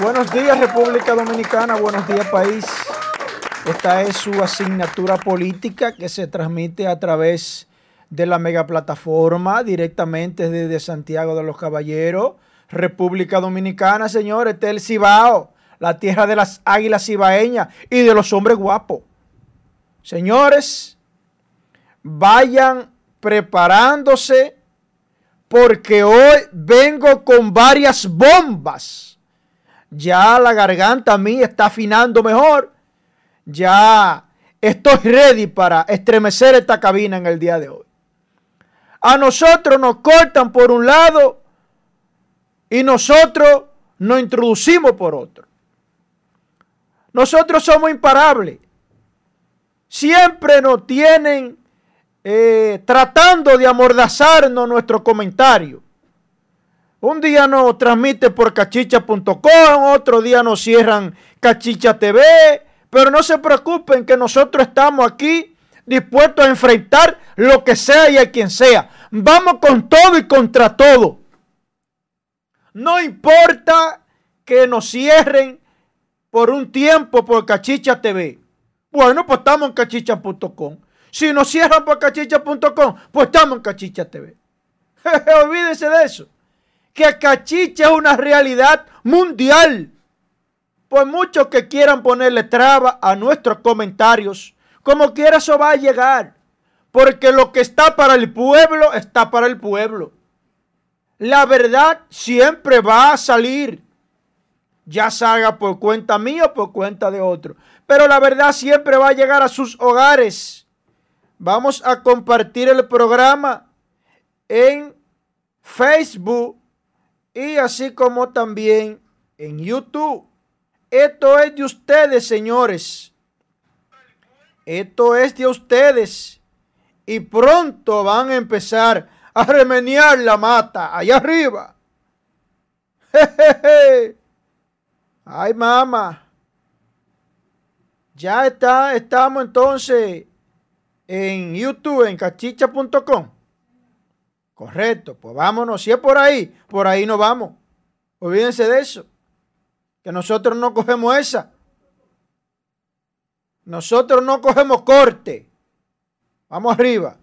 Buenos días República Dominicana, buenos días país. Esta es su asignatura política que se transmite a través de la megaplataforma directamente desde Santiago de los Caballeros, República Dominicana, señores, este es el Cibao, la tierra de las águilas cibaeñas y de los hombres guapos. Señores, vayan preparándose porque hoy vengo con varias bombas. Ya la garganta a mí está afinando mejor. Ya estoy ready para estremecer esta cabina en el día de hoy. A nosotros nos cortan por un lado y nosotros nos introducimos por otro. Nosotros somos imparables. Siempre nos tienen eh, tratando de amordazarnos nuestro comentario. Un día nos transmite por cachicha.com, otro día nos cierran Cachicha TV, pero no se preocupen que nosotros estamos aquí dispuestos a enfrentar lo que sea y a quien sea. Vamos con todo y contra todo. No importa que nos cierren por un tiempo por Cachicha TV. Bueno, pues estamos en cachicha.com. Si nos cierran por cachicha.com, pues estamos en Cachicha TV. Olvídense de eso. Que Cachicha es una realidad mundial. Por muchos que quieran ponerle traba a nuestros comentarios, como quiera eso va a llegar. Porque lo que está para el pueblo, está para el pueblo. La verdad siempre va a salir. Ya salga por cuenta mía o por cuenta de otro. Pero la verdad siempre va a llegar a sus hogares. Vamos a compartir el programa en Facebook y así como también en YouTube. Esto es de ustedes, señores. Esto es de ustedes. Y pronto van a empezar a remeniar la mata allá arriba. Ay, mamá. Ya está, estamos entonces en YouTube, en cachicha.com. Correcto, pues vámonos. Si es por ahí, por ahí nos vamos. Olvídense de eso. Que nosotros no cogemos esa. Nosotros no cogemos corte. Vamos arriba.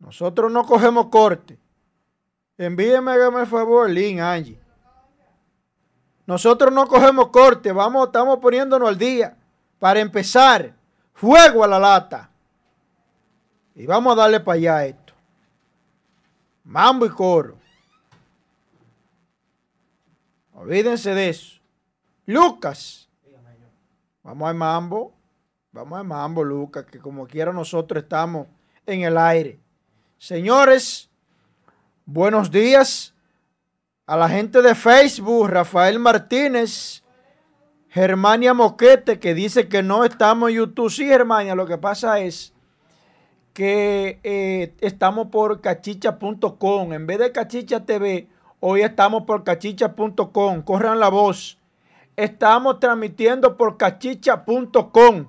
Nosotros no cogemos corte. Envíeme, hágame el favor, link, Angie. Nosotros no cogemos corte. Vamos, estamos poniéndonos al día. Para empezar, fuego a la lata. Y vamos a darle para allá esto. Mambo y coro. Olvídense de eso. Lucas. Vamos al mambo. Vamos al mambo, Lucas, que como quiera nosotros estamos en el aire. Señores, buenos días a la gente de Facebook, Rafael Martínez, Germania Moquete, que dice que no estamos en YouTube. Sí, Germania, lo que pasa es que eh, estamos por cachicha.com. En vez de Cachicha TV, hoy estamos por cachicha.com. Corran la voz. Estamos transmitiendo por cachicha.com.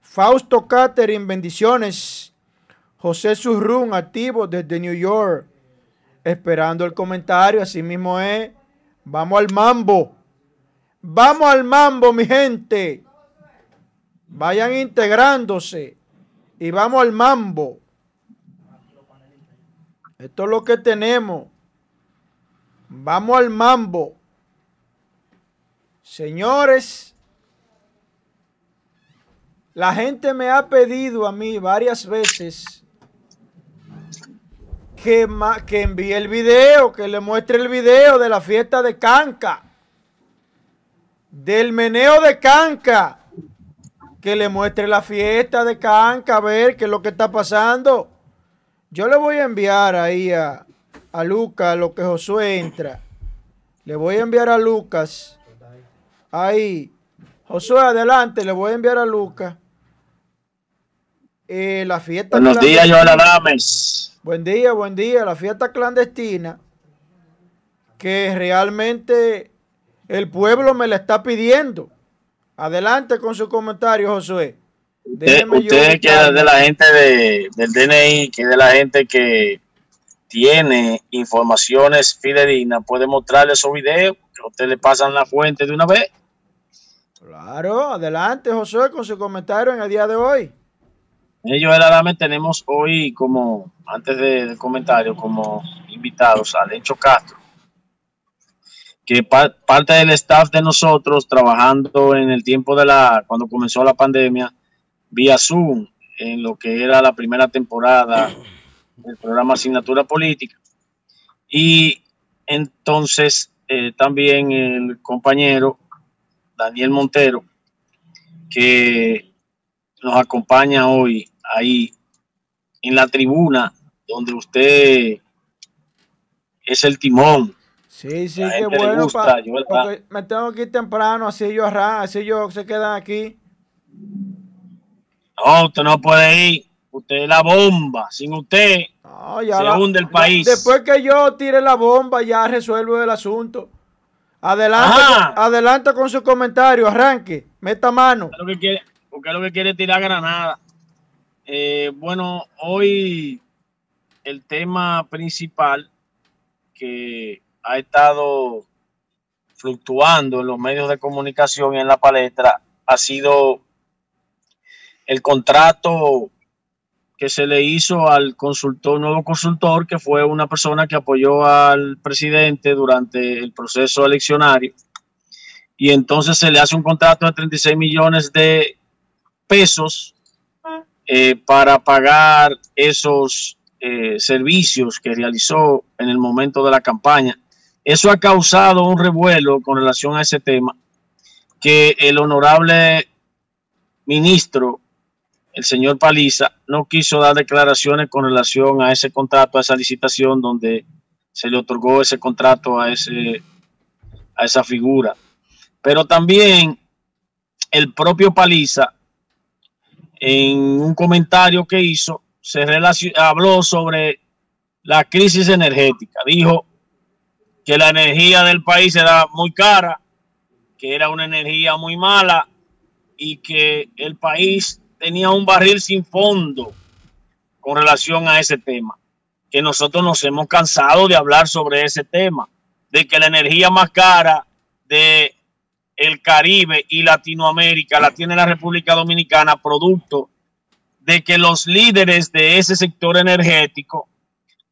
Fausto Catering, bendiciones. José Surrún, activo desde New York. Esperando el comentario, así mismo es. Vamos al mambo. Vamos al mambo, mi gente. Vayan integrándose. Y vamos al mambo. Esto es lo que tenemos. Vamos al mambo. Señores, la gente me ha pedido a mí varias veces que, que envíe el video, que le muestre el video de la fiesta de Canca del meneo de Canca. Que le muestre la fiesta de Canca, a ver qué es lo que está pasando. Yo le voy a enviar ahí a, a Lucas lo que Josué entra. Le voy a enviar a Lucas. Ahí. Josué, adelante, le voy a enviar a Lucas. Eh, la fiesta. Buenos días, Joel Adames. Buen día, buen día. La fiesta clandestina que realmente el pueblo me la está pidiendo. Adelante con su comentario, Josué. Usted, usted que es de la gente de, del DNI, que es de la gente que tiene informaciones fidedignas, puede mostrarle esos videos, que usted le pasan la fuente de una vez. Claro, adelante José con su comentario en el día de hoy. Ellos verdaderamente tenemos hoy como, antes del comentario, como invitados a Lencho Castro, que parte del staff de nosotros trabajando en el tiempo de la, cuando comenzó la pandemia, vía Zoom, en lo que era la primera temporada del programa Asignatura Política. Y entonces eh, también el compañero Daniel Montero, que nos acompaña hoy ahí en la tribuna, donde usted es el timón. Sí, sí, qué bueno. me tengo que ir temprano, así yo así yo se quedan aquí. No, usted no puede ir. Usted es la bomba. Sin usted se hunde el país. Después que yo tire la bomba, ya resuelvo el asunto. Adelante, adelante con su comentario. Arranque. Meta mano. Lo que quiere, porque lo que quiere tirar granada. Eh, bueno, hoy el tema principal que ha estado fluctuando en los medios de comunicación y en la palestra ha sido el contrato que se le hizo al consultor, nuevo consultor, que fue una persona que apoyó al presidente durante el proceso eleccionario. Y entonces se le hace un contrato de 36 millones de pesos eh, para pagar esos eh, servicios que realizó en el momento de la campaña. Eso ha causado un revuelo con relación a ese tema, que el honorable ministro el señor Paliza no quiso dar declaraciones con relación a ese contrato, a esa licitación donde se le otorgó ese contrato a, esa figura. Pero también el propio Paliza, en un comentario que hizo, se habló sobre la crisis energética. Dijo que la energía del país era muy cara, que era una energía muy mala y que el país tenía un barril sin fondo con relación a ese tema, que nosotros nos hemos cansado de hablar sobre ese tema, de que la energía más cara de el Caribe y Latinoamérica la tiene la República Dominicana, producto de que los líderes de ese sector energético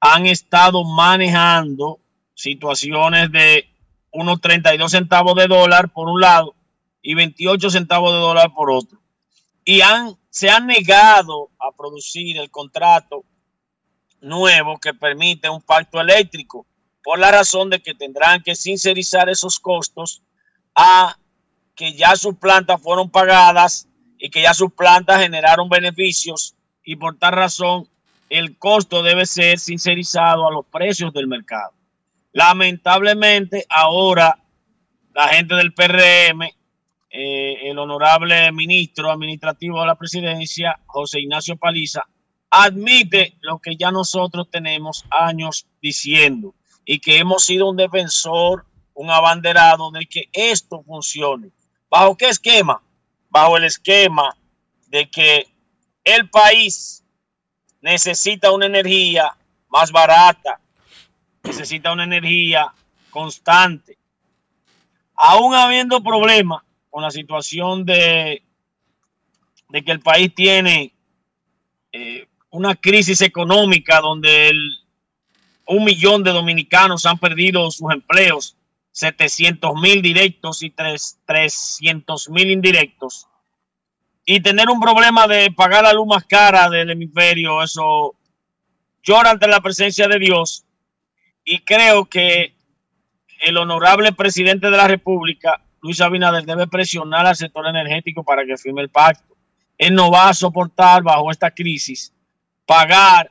han estado manejando situaciones de unos 32 centavos de dólar por un lado y 28 centavos de dólar por otro. Y han se han negado a producir el contrato nuevo que permite un pacto eléctrico por la razón de que tendrán que sincerizar esos costos a que ya sus plantas fueron pagadas y que ya sus plantas generaron beneficios y por tal razón el costo debe ser sincerizado a los precios del mercado. Lamentablemente ahora la gente del PRM eh, el honorable ministro administrativo de la presidencia, José Ignacio Paliza, admite lo que ya nosotros tenemos años diciendo y que hemos sido un defensor, un abanderado de que esto funcione. ¿Bajo qué esquema? Bajo el esquema de que el país necesita una energía más barata, necesita una energía constante. Aún habiendo problemas con la situación de, de que el país tiene eh, una crisis económica donde un millón de dominicanos han perdido sus empleos, 700 mil directos y 300 mil indirectos. Y tener un problema de pagar la luz más cara del hemisferio, eso llora ante la presencia de Dios. Y creo que el honorable presidente de la República Luis Abinader debe presionar al sector energético para que firme el pacto. Él no va a soportar bajo esta crisis pagar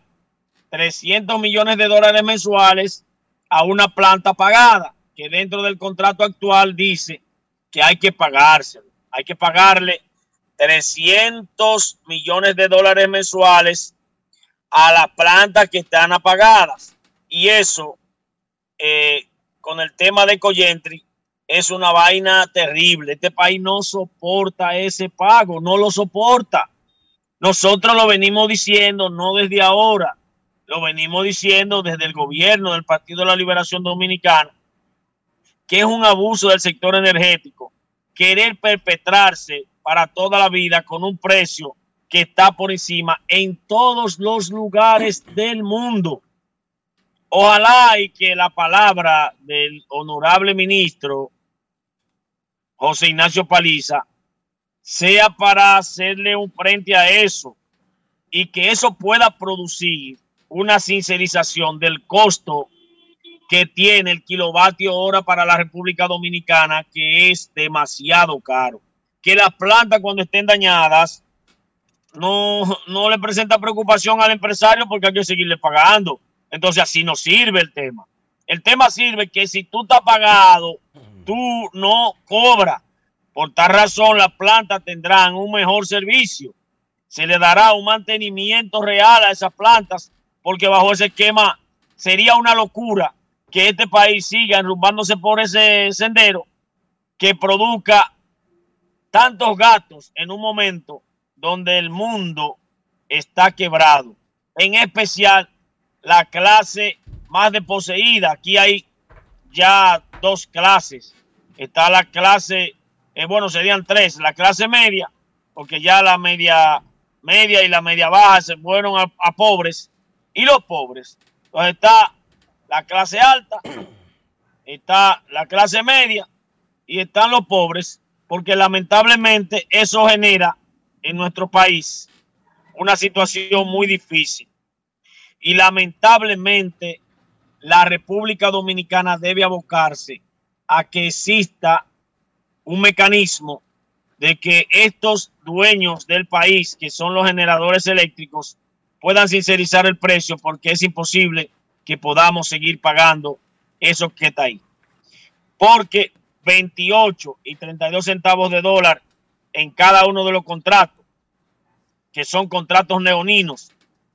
300 millones de dólares mensuales a una planta pagada, que dentro del contrato actual dice que hay que pagárselo. Hay que pagarle 300 millones de dólares mensuales a las plantas que están apagadas. Y eso, eh, con el tema de Coyentri, es una vaina terrible. Este país no soporta ese pago, no lo soporta. Nosotros lo venimos diciendo, no desde ahora. lo venimos diciendo desde el gobierno del Partido de la Liberación Dominicana, que es un abuso del sector energético, querer perpetrarse para toda la vida con un precio que está por encima en todos los lugares del mundo. Ojalá y que la palabra del honorable ministro José Ignacio Paliza sea para hacerle un frente a eso y que eso pueda producir una sincerización del costo que tiene el kilovatio hora para la República Dominicana, que es demasiado caro. Que las plantas cuando estén dañadas no, no le presenta preocupación al empresario porque hay que seguirle pagando. Entonces así no sirve el tema. El tema sirve que si tú estás pagado, tú no cobras. Por tal razón, las plantas tendrán un mejor servicio. Se le dará un mantenimiento real a esas plantas, porque bajo ese esquema sería una locura que este país siga enrumbándose por ese sendero que produzca tantos gastos en un momento donde el mundo está quebrado. En especial la clase más desposeída. Aquí hay ya dos clases. Está la clase, eh, bueno, serían tres. La clase media, porque ya la media media y la media baja se fueron a, a pobres. Y los pobres. Entonces está la clase alta, está la clase media y están los pobres, porque lamentablemente eso genera en nuestro país una situación muy difícil. Y lamentablemente la República Dominicana debe abocarse a que exista un mecanismo de que estos dueños del país, que son los generadores eléctricos, puedan sincerizar el precio porque es imposible que podamos seguir pagando eso que está ahí. Porque 28 y 32 centavos de dólar en cada uno de los contratos, que son contratos neoninos,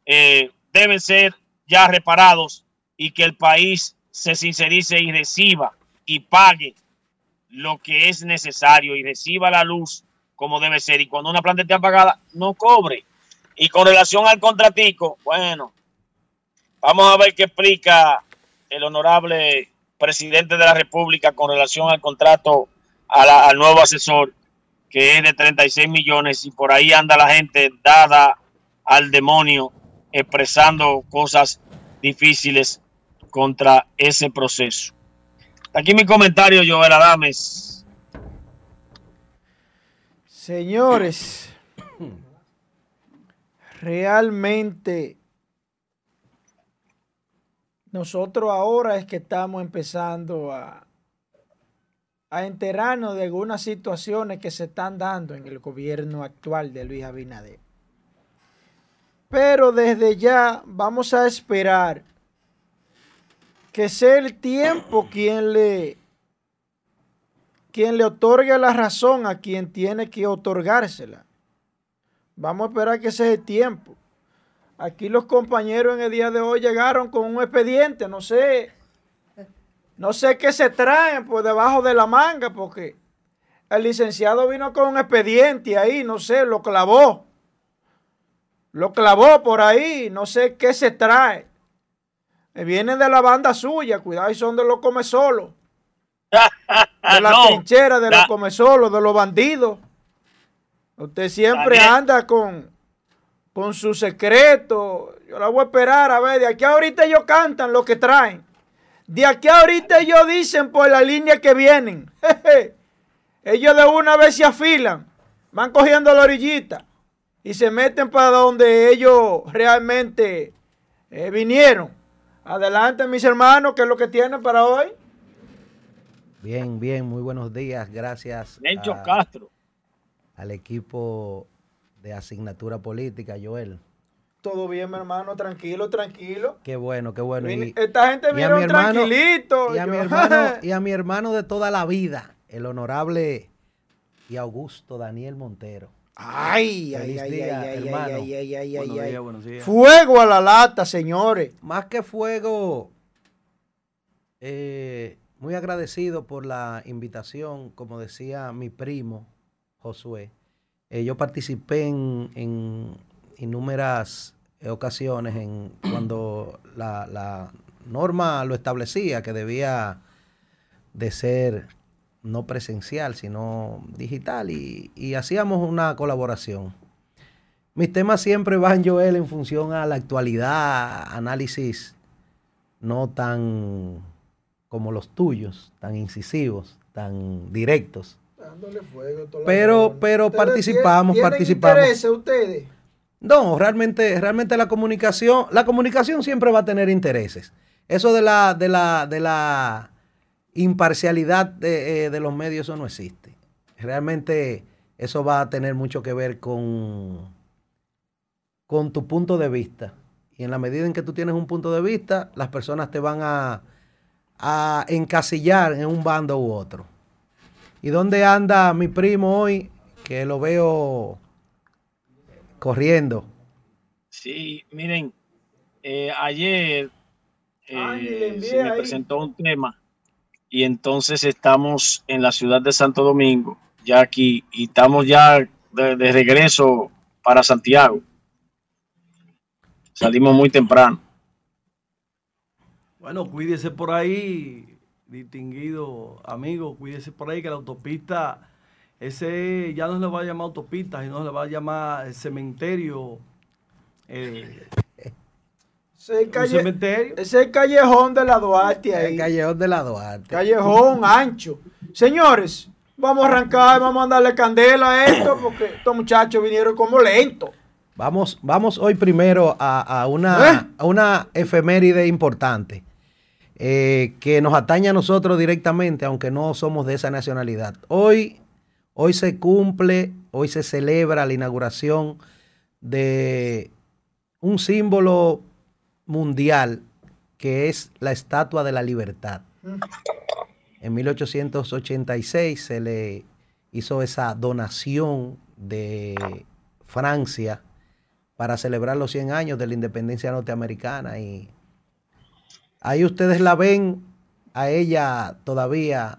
eh, deben ser ya reparados y que el país se sincerice y reciba y pague lo que es necesario y reciba la luz como debe ser. Y cuando una planta esté apagada, no cobre. Y con relación al contratico, bueno, vamos a ver qué explica el honorable presidente de la República con relación al contrato al nuevo asesor, que es de 36 millones, y por ahí anda la gente dada al demonio expresando cosas difíciles contra ese proceso. Aquí mi comentario, Joel Adames. Señores, realmente nosotros ahora es que estamos empezando a, a enterarnos de algunas situaciones que se están dando en el gobierno actual de Luis Abinader. Pero desde ya vamos a esperar que sea el tiempo quien le quien le otorgue la razón a quien tiene que otorgársela. Vamos a esperar que sea el tiempo. Aquí los compañeros en el día de hoy llegaron con un expediente, no sé, no sé qué se traen por debajo de la manga, porque el licenciado vino con un expediente ahí, no sé, lo clavó. Lo clavó por ahí, no sé qué se trae. Vienen de la banda suya, cuidado, y son de los come solo. De la trinchera, de los come solo, de los bandidos. Usted siempre anda con, con su secreto. Yo la voy a esperar a ver. De aquí a ahorita ellos cantan lo que traen. De aquí a ahorita ellos dicen por la línea que vienen. ellos de una vez se afilan. Van cogiendo la orillita y se meten para donde ellos realmente eh, vinieron. Adelante, mis hermanos, ¿qué es lo que tienen para hoy? Bien, bien, muy buenos días. Gracias. a, Castro. Al equipo de asignatura política, Joel. Todo bien, mi hermano, tranquilo, tranquilo. Qué bueno, qué bueno. Y, Esta gente viene tranquilito. Y a, mi hermano, y a mi hermano de toda la vida, el honorable y Augusto Daniel Montero. Ay, ay, ay, ay, ay, ay, ay, Fuego a la lata, señores. Más que fuego, eh, muy agradecido por la invitación, como decía mi primo Josué. Eh, yo participé en, en innumeradas ocasiones en cuando la, la norma lo establecía que debía de ser no presencial, sino digital, y, y hacíamos una colaboración. Mis temas siempre van, Joel, en función a la actualidad, análisis no tan como los tuyos, tan incisivos, tan directos. Pero, pero participamos, participamos. ustedes? No, realmente, realmente la comunicación, la comunicación siempre va a tener intereses. Eso de la, de la, de la imparcialidad de, eh, de los medios, eso no existe. Realmente eso va a tener mucho que ver con, con tu punto de vista. Y en la medida en que tú tienes un punto de vista, las personas te van a, a encasillar en un bando u otro. ¿Y dónde anda mi primo hoy? Que lo veo corriendo. Sí, miren, eh, ayer eh, se me presentó un tema y entonces estamos en la ciudad de Santo Domingo, ya aquí, y estamos ya de, regreso para Santiago. Salimos muy temprano. Bueno, cuídese por ahí, distinguido amigo, cuídese por ahí que la autopista, ese ya no se le va a llamar autopista, sino se le va a llamar cementerio. Eh, Ese, calle- un cementerio. ese es el callejón de la Duarte ahí. El callejón de la Duarte. Callejón ancho. Señores, vamos a arrancar, vamos a darle candela a esto porque estos muchachos vinieron como lentos. Vamos, vamos hoy primero a, a una, ¿Eh? a una efeméride importante eh, que nos atañe a nosotros directamente, aunque no somos de esa nacionalidad. Hoy, hoy se cumple, hoy se celebra la inauguración de un símbolo mundial que es la Estatua de la Libertad. En 1886 se le hizo esa donación de Francia para celebrar los 100 años de la independencia norteamericana y ahí ustedes la ven a ella todavía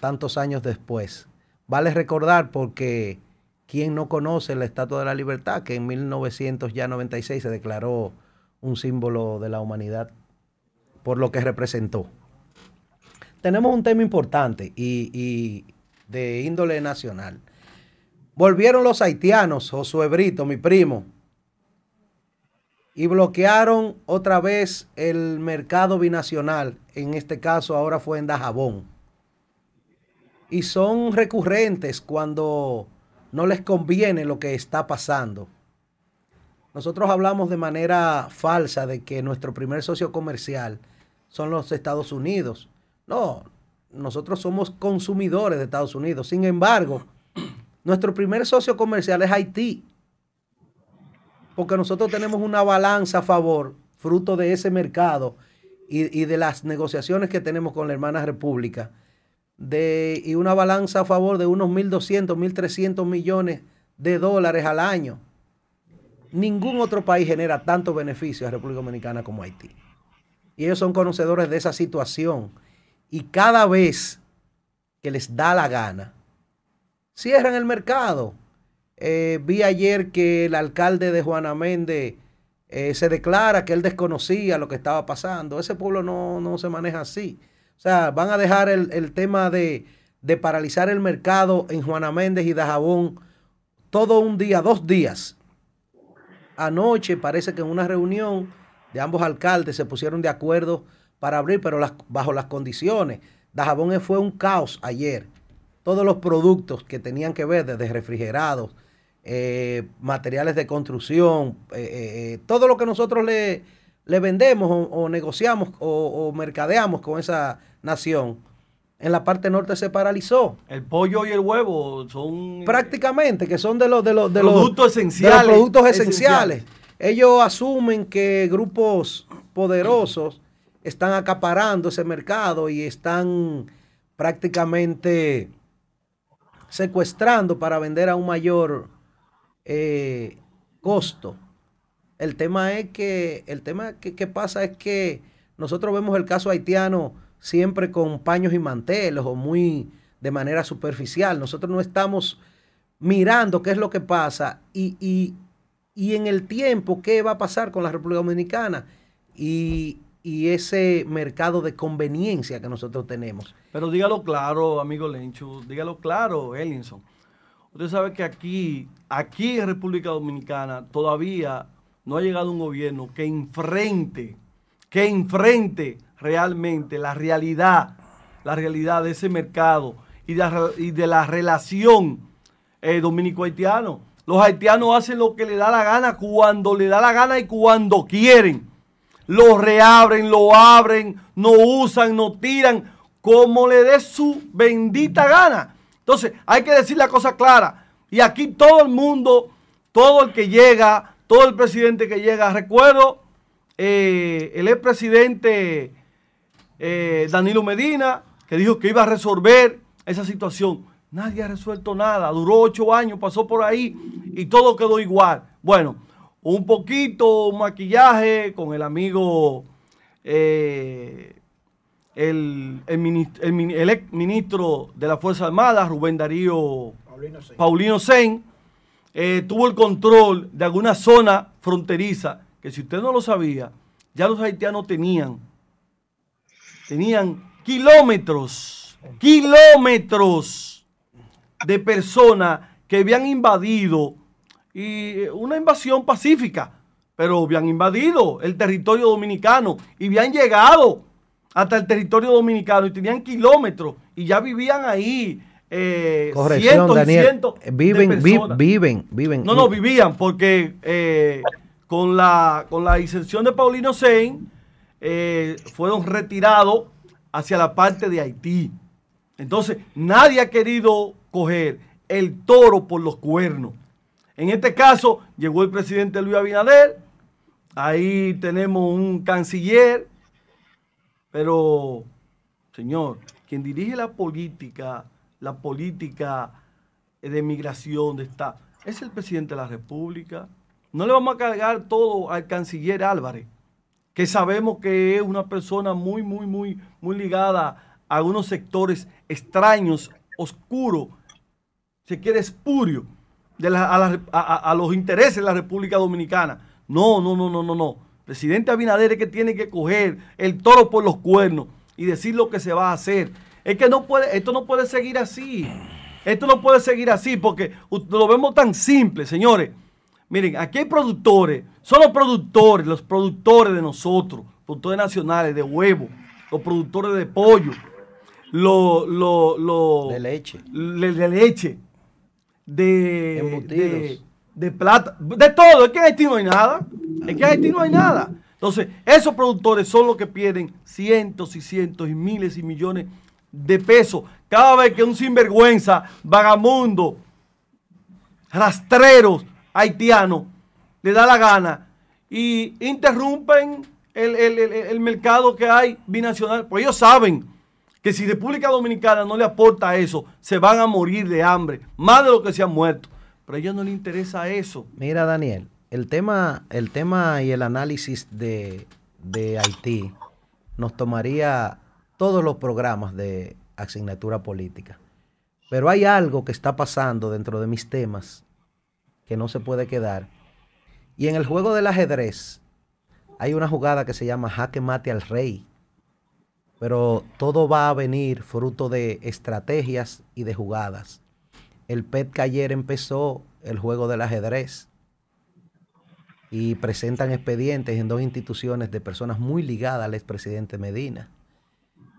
tantos años después. Vale recordar porque quien no conoce la Estatua de la Libertad, que en 1996 se declaró un símbolo de la humanidad por lo que representó. Tenemos un tema importante y, de índole nacional. Volvieron los haitianos, Josué Brito, mi primo, y bloquearon otra vez el mercado binacional. En este caso ahora fue en Dajabón. Y son recurrentes cuando no les conviene lo que está pasando. Nosotros hablamos de manera falsa de que nuestro primer socio comercial son los Estados Unidos. No, nosotros somos consumidores de Estados Unidos. Sin embargo, nuestro primer socio comercial es Haití porque nosotros tenemos una balanza a favor, fruto de ese mercado y, de las negociaciones que tenemos con la hermana República, y una balanza a favor de unos 1.200, 1.300 millones de dólares al año. Ningún otro país genera tanto beneficio a República Dominicana como Haití. Y ellos son conocedores de esa situación. Y cada vez que les da la gana, cierran el mercado. Eh, vi ayer que el alcalde de Juana Méndez eh, se declara que él desconocía lo que estaba pasando. Ese pueblo no, no se maneja así. O sea, van a dejar el, el tema de, de, paralizar el mercado en Juana Méndez y Dajabón todo un día, dos días. Anoche parece que en una reunión de ambos alcaldes se pusieron de acuerdo para abrir, pero bajo las condiciones. Dajabón fue un caos ayer. Todos los productos que tenían que ver desde refrigerados, eh, materiales de construcción, eh, eh, todo lo que nosotros le, vendemos o, negociamos o, mercadeamos con esa nación, en la parte norte se paralizó. El pollo y el huevo son prácticamente que son de los de los de productos los, esenciales. De los productos esenciales. esenciales. Ellos asumen que grupos poderosos están acaparando ese mercado y están prácticamente secuestrando para vender a un mayor eh, costo. El tema es que, el tema que, que, pasa es que nosotros vemos el caso haitiano siempre con paños y manteles o muy de manera superficial. Nosotros no estamos mirando qué es lo que pasa y, y y en el tiempo, ¿qué va a pasar con la República Dominicana? Y, y ese mercado de conveniencia que nosotros tenemos. Pero dígalo claro, amigo Lencho, dígalo claro, Ellinson. Usted sabe que aquí, aquí en República Dominicana, todavía no ha llegado un gobierno que enfrente, que enfrente realmente la realidad, la realidad de ese mercado y de, la relación eh, dominico-haitiano. Los haitianos hacen lo que le da la gana cuando le da la gana y cuando quieren. Lo reabren, lo abren, no usan, no tiran, como le dé su bendita gana. Entonces, hay que decir la cosa clara. Y aquí todo el mundo, todo el que llega, todo el presidente que llega, recuerdo eh, el expresidente eh, Danilo Medina, que dijo que iba a resolver esa situación. Nadie ha resuelto nada. Duró ocho años, pasó por ahí y todo quedó igual. Bueno, un poquito maquillaje con el amigo, eh, el, el, ex ministro de la Fuerza Armada, Rubén Darío Paulino Sen, eh, tuvo el control de alguna zona fronteriza que si usted no lo sabía, ya los haitianos tenían, tenían kilómetros, kilómetros de personas que habían invadido y eh, una invasión pacífica, pero habían invadido el territorio dominicano y habían llegado hasta el territorio dominicano y tenían kilómetros y ya vivían ahí. Eh, cientos y cientos viven, viven, viven. No, no, vivían porque eh, con, la, con la inserción de Paulino Sein eh, fueron retirados hacia la parte de Haití. Entonces, nadie ha querido coger el toro por los cuernos. En este caso, llegó el presidente Luis Abinader, ahí tenemos un canciller, pero, señor, quien dirige la política, la política de migración de esta, es el presidente de la República. No le vamos a cargar todo al canciller Álvarez, que sabemos que es una persona muy, muy, muy, muy ligada a unos sectores extraños, oscuros, se quiere espurio a, los intereses de la República Dominicana. No, no, no, no, no, no. Presidente Abinader es que tiene que coger el toro por los cuernos y decir lo que se va a hacer. Es que no puede, esto no puede seguir así. Esto no puede seguir así porque lo vemos tan simple, señores. Miren, aquí hay productores, son los productores, los productores de nosotros, productores nacionales de huevo, los productores de pollo, los, de leche. de leche de, de, plata, de todo. Es que en Haití no hay nada. Es que en Haití no hay nada. Entonces, esos productores son los que pierden cientos y cientos y miles y millones de pesos cada vez que un sinvergüenza, vagamundo, rastreros haitiano le da la gana y interrumpen el, el mercado que hay binacional. Pues ellos saben que si República Dominicana no le aporta eso, se van a morir de hambre, más de lo que se han muerto. Pero a ellos no les interesa eso. Mira, Daniel, el tema, el tema y el análisis de, de Haití nos tomaría todos los programas de asignatura política. Pero hay algo que está pasando dentro de mis temas que no se puede quedar. Y en el juego del ajedrez hay una jugada que se llama jaque mate al rey pero todo va a venir fruto de estrategias y de jugadas. El PET ayer empezó el juego del ajedrez y presentan expedientes en dos instituciones de personas muy ligadas al expresidente Medina,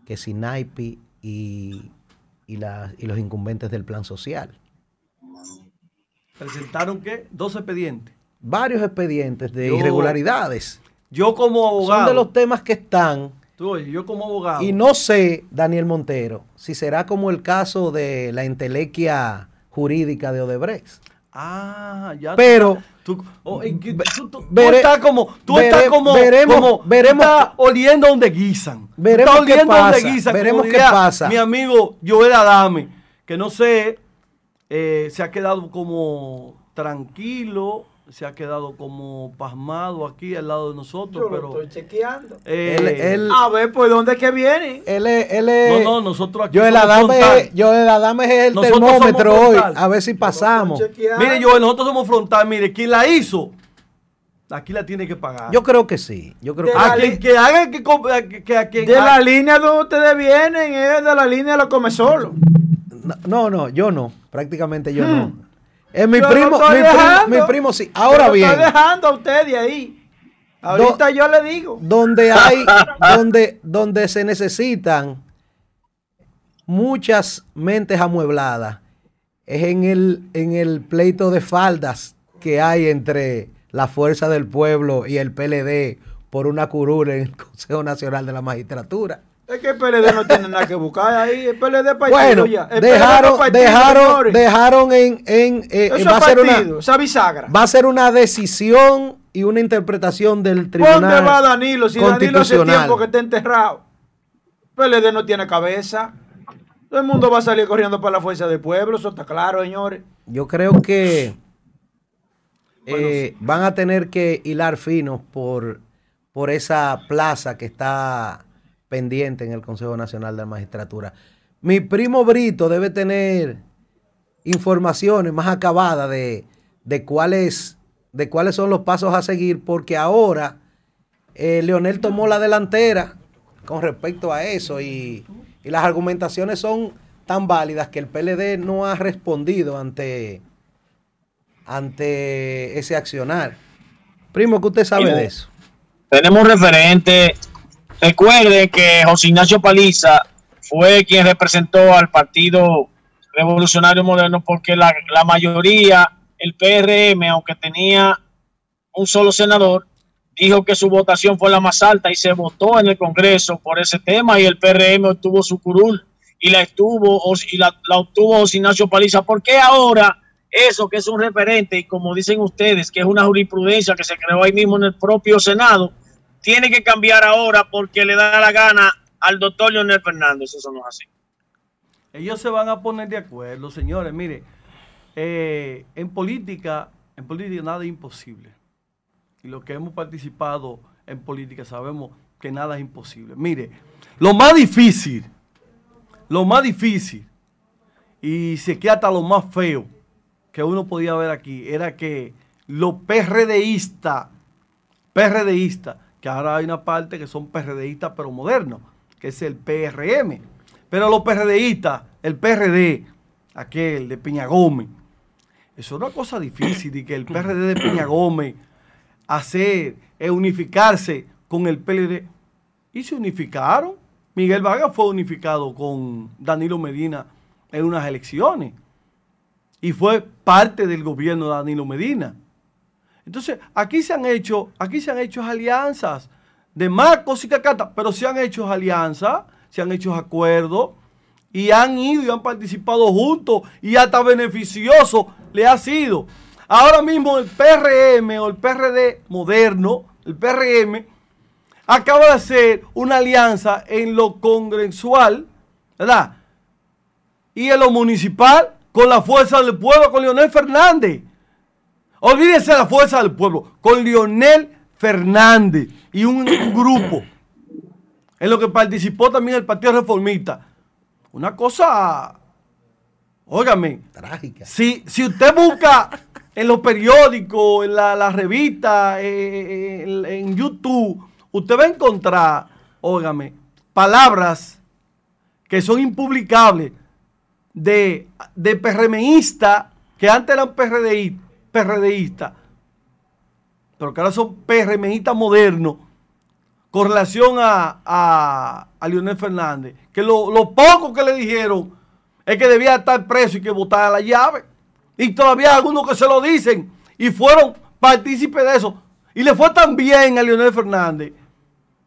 que es INAIPI y, y, y los incumbentes del plan social. ¿Presentaron qué? Dos expedientes. Varios expedientes de irregularidades. Yo como abogado. Son de los temas que están yo como abogado. Y no sé, Daniel Montero, si será como el caso de la entelequia jurídica de Odebrecht. Ah, ya. Pero tú, oh, estás como, tú estás como, veremos, veremos, oliendo donde guisan. Veremos qué pasa. veremos qué pasa. Mi amigo Joel Adame, que no sé, eh, se ha quedado como tranquilo se ha quedado como pasmado aquí al lado de nosotros. Yo pero lo estoy chequeando. Eh, a ver, pues ¿dónde es que viene? Él es, él es, no, no, nosotros aquí. Yo el Adame, yo el Adame es el termómetro hoy. A ver si pasamos. Mire, yo nosotros somos frontal. Mire, quien la hizo aquí la tiene que pagar. Yo creo que sí. Yo creo De que la a quien que haga que, comp- a que, que a quien De la línea donde ustedes vienen es de la línea de los come solo. No, no, yo no. Prácticamente yo no. Mi, Hmm. Yo lo primo, estoy mi, primo, mi primo sí. Ahora bien, Estoy dejando a usted de ahí. Ahorita yo le digo. donde hay, donde, donde se necesitan muchas mentes amuebladas, es en el, en el pleito de faldas que hay entre la Fuerza del Pueblo y el PLD por una curul en el Consejo Nacional de la Magistratura. Es que el PLD no tiene nada que buscar ahí. El PLD es partido Bueno, ya. El dejaron, partido, dejaron, dejaron en, en eh, Eso va, es a ser una, esa bisagra. va a ser una decisión y una interpretación del ¿Dónde tribunal va Danilo? Si Danilo hace tiempo que está enterrado. PLD no tiene cabeza. Todo el mundo va a salir corriendo para la fuerza del pueblo. Eso está claro, señores. Yo creo que eh, van a tener que hilar finos por, por esa plaza que está pendiente en el Consejo Nacional de la Magistratura. Mi primo Brito debe tener informaciones más acabadas de, de cuáles, de cuáles son los pasos a seguir, porque ahora eh, Leonel tomó la delantera con respecto a eso y, y las argumentaciones son tan válidas que el PLD no ha respondido ante, ante ese accionar. Primo, ¿qué usted sabe Primo. de eso? Tenemos un referente. Recuerden que José Ignacio Paliza fue quien representó al Partido Revolucionario Moderno porque la, la mayoría, el PRM, aunque tenía un solo senador, dijo que su votación fue la más alta y se votó en el Congreso por ese tema y el PRM obtuvo su curul y la estuvo y la, la obtuvo José Ignacio Paliza. ¿Por qué ahora eso que es un referente y como dicen ustedes, que es una jurisprudencia que se creó ahí mismo en el propio Senado, tiene que cambiar ahora porque le da la gana al doctor Leonel Fernández? Eso no es así. Ellos se van a poner de acuerdo, señores. Mire, eh, en política, en política nada es imposible. Y los que hemos participado en política sabemos que nada es imposible. Mire, lo más difícil, lo más difícil, y se queda hasta lo más feo que uno podía ver aquí, era que los PRDistas, PRDistas, que ahora hay una parte que son PRDistas pero modernos, que es el PRM. Pero los PRDistas, el PRD, aquel de Peña Gómez, eso es una cosa difícil, y que el PRD de Peña Gómez hacer, es unificarse con el PLD. Y se unificaron. Miguel Vargas fue unificado con Danilo Medina en unas elecciones. Y fue parte del gobierno de Danilo Medina. Entonces, aquí se han hecho, aquí se han hecho alianzas de Marcos y Cacata, pero se han hecho alianzas, se han hecho acuerdos y han ido y han participado juntos y hasta beneficioso le ha sido. Ahora mismo el PRM o el PRD moderno, el PRM, acaba de hacer una alianza en lo congresual, ¿verdad? Y en lo municipal con la fuerza del pueblo, con Leonel Fernández. Olvídense de la fuerza del pueblo, con Leonel Fernández y un, grupo en lo que participó también el Partido Reformista. Una cosa, óigame, Trágica. si, si usted busca en los periódicos, en la, la revista, eh, en, en YouTube, usted va a encontrar, óigame, palabras que son impublicables de, de PRMistas que antes eran PRDI, PRDistas, pero que ahora son PRMistas modernos con relación a, a, a Leonel Fernández, que lo, lo poco que le dijeron es que debía estar preso y que votara la llave. Y todavía algunos que se lo dicen y fueron partícipes de eso. Y le fue tan bien a Leonel Fernández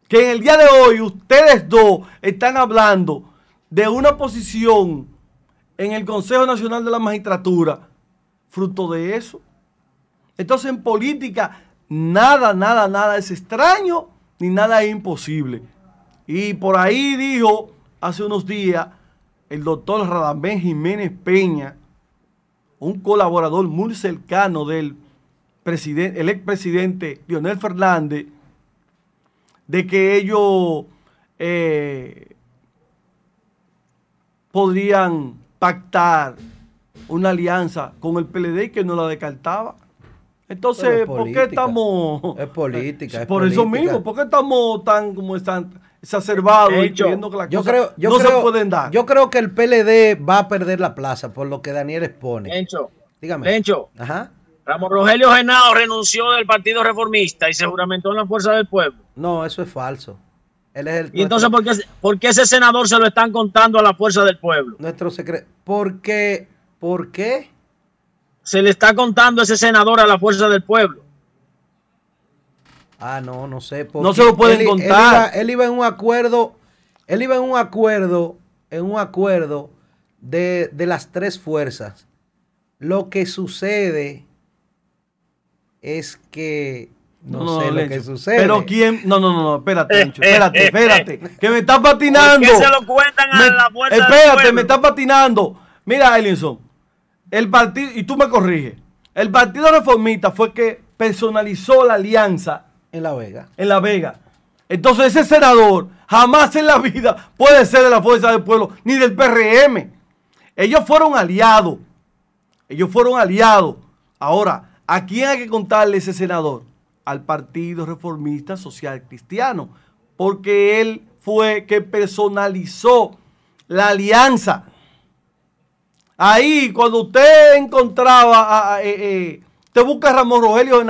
que en el día de hoy ustedes dos están hablando de una posición en el Consejo Nacional de la Magistratura fruto de eso. Entonces en política nada, nada, nada es extraño ni nada es imposible. Y por ahí dijo hace unos días el doctor Radamés Jiménez Peña, un colaborador muy cercano del presidente, el expresidente Leonel Fernández, de que ellos eh, podrían pactar una alianza con el PLD que no la descartaba. Entonces, es ¿por qué estamos... Es política, es Por eso mismo, ¿por qué estamos tan como están exacerbados y creyendo que las Yo cosas creo, yo no creo, se pueden dar? Yo creo que el PLD va a perder la plaza por lo que Daniel expone. Lencho, Dígame. Lencho, Ajá. Ramón Rogelio Genao renunció del Partido Reformista y se juramentó en la Fuerza del Pueblo. No, eso es falso. Él es el Y entonces, ¿por qué, por qué ese senador se lo están contando a la Fuerza del Pueblo? nuestro secreto. ¿Por qué? ¿Por qué? Se le está contando ese senador a la Fuerza del Pueblo. Ah, no, no sé. No se lo pueden él- él contar. iba- Él iba, en un acuerdo, él iba en un acuerdo, en un acuerdo de, de las tres fuerzas. Lo que sucede es que no, sé lo Lencho. que sucede. Pero quién, no, no, no, espérate, Lencho, espérate, espérate, que me está patinando. ¿Por qué se lo cuentan a Me- la Fuerza del espérate, me está patinando. Mira, Elinson, el partido, y tú me corriges, el Partido Reformista fue que personalizó la alianza en La Vega. en La Vega. Entonces ese senador jamás en la vida puede ser de la Fuerza del Pueblo ni del PRM. Ellos fueron aliados. Ellos fueron aliados. Ahora, ¿a quién hay que contarle ese senador? Al Partido Reformista Social Cristiano. Porque él fue que personalizó la alianza. Ahí, cuando usted encontraba, a- a- eh, eh, usted busca a Ramón Rogelio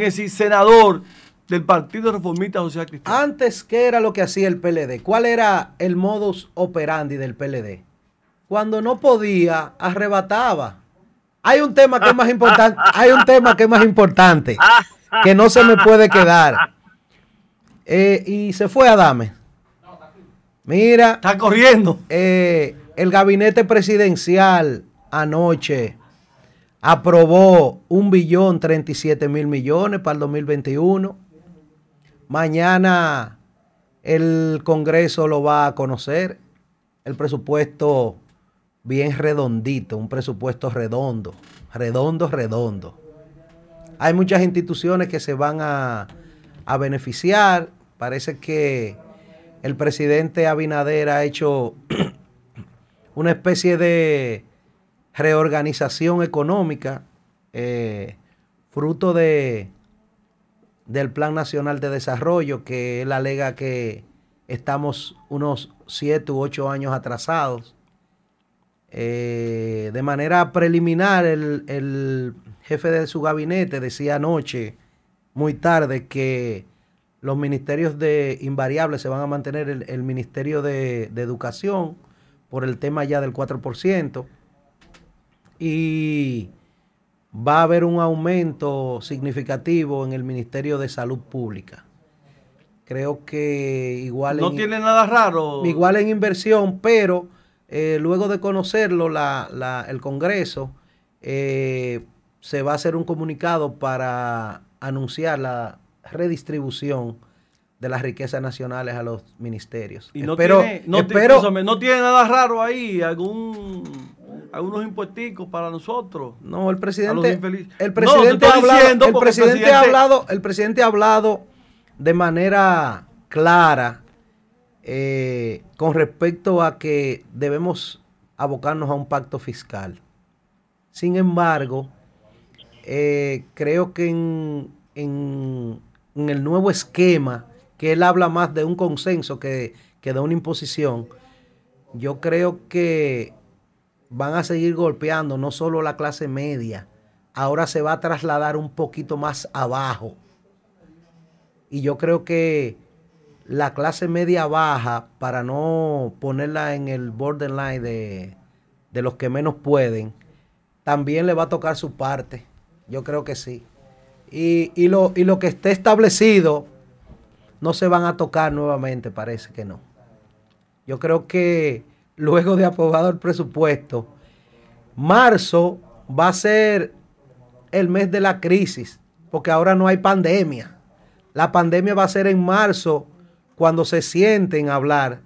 que decir senador del Partido Reformista Social Cristiano. Antes, ¿qué era lo que hacía el PLD? ¿Cuál era el modus operandi del PLD? Cuando no podía, arrebataba. Hay un tema que es más importante, hay un tema que es más importante, que no se me puede quedar. Eh, y se fue Adame. Mira, Está corriendo. eh, el gabinete presidencial anoche aprobó un billón 37 mil millones para el 2021. Mañana el Congreso lo va a conocer. El presupuesto bien redondito, un presupuesto redondo, redondo, redondo. Hay muchas instituciones que se van a, a beneficiar. Parece que el presidente Abinader ha hecho una especie de reorganización económica, eh, fruto de, del Plan Nacional de Desarrollo, que él alega que estamos unos siete u ocho años atrasados. Eh, de manera preliminar, el, el jefe de su gabinete decía anoche, muy tarde, que los ministerios de invariables se van a mantener el, el Ministerio de, de Educación por el tema ya del 4%. Y va a haber un aumento significativo en el Ministerio de Salud Pública. Creo que igual No en- tiene nada raro. igual en inversión, pero eh, luego de conocerlo la- la- el Congreso, eh, se va a hacer un comunicado para anunciar la redistribución de las riquezas nacionales a los ministerios. Y no espero, tiene, no, espero- escúchame, no tiene nada raro ahí, algún, algunos impuesticos para nosotros. No, el presidente, el presidente, te ha estoy hablado, diciendo el porque el presidente ha presidente- hablado, el presidente ha hablado de manera clara eh, con respecto a que debemos abocarnos a un pacto fiscal. Sin embargo, eh, creo que en, en- en el nuevo esquema, que él habla más de un consenso que, que de una imposición, yo creo que van a seguir golpeando no solo la clase media, ahora se va a trasladar un poquito más abajo. Y yo creo que la clase media baja, para no ponerla en el borderline de, de los que menos pueden, también le va a tocar su parte. Yo creo que sí. Y, y lo, y lo que esté establecido, no se van a tocar nuevamente, parece que no. Yo creo que luego de aprobado el presupuesto, marzo va a ser el mes de la crisis, porque ahora no hay pandemia. La pandemia va a ser en marzo cuando se sienten a hablar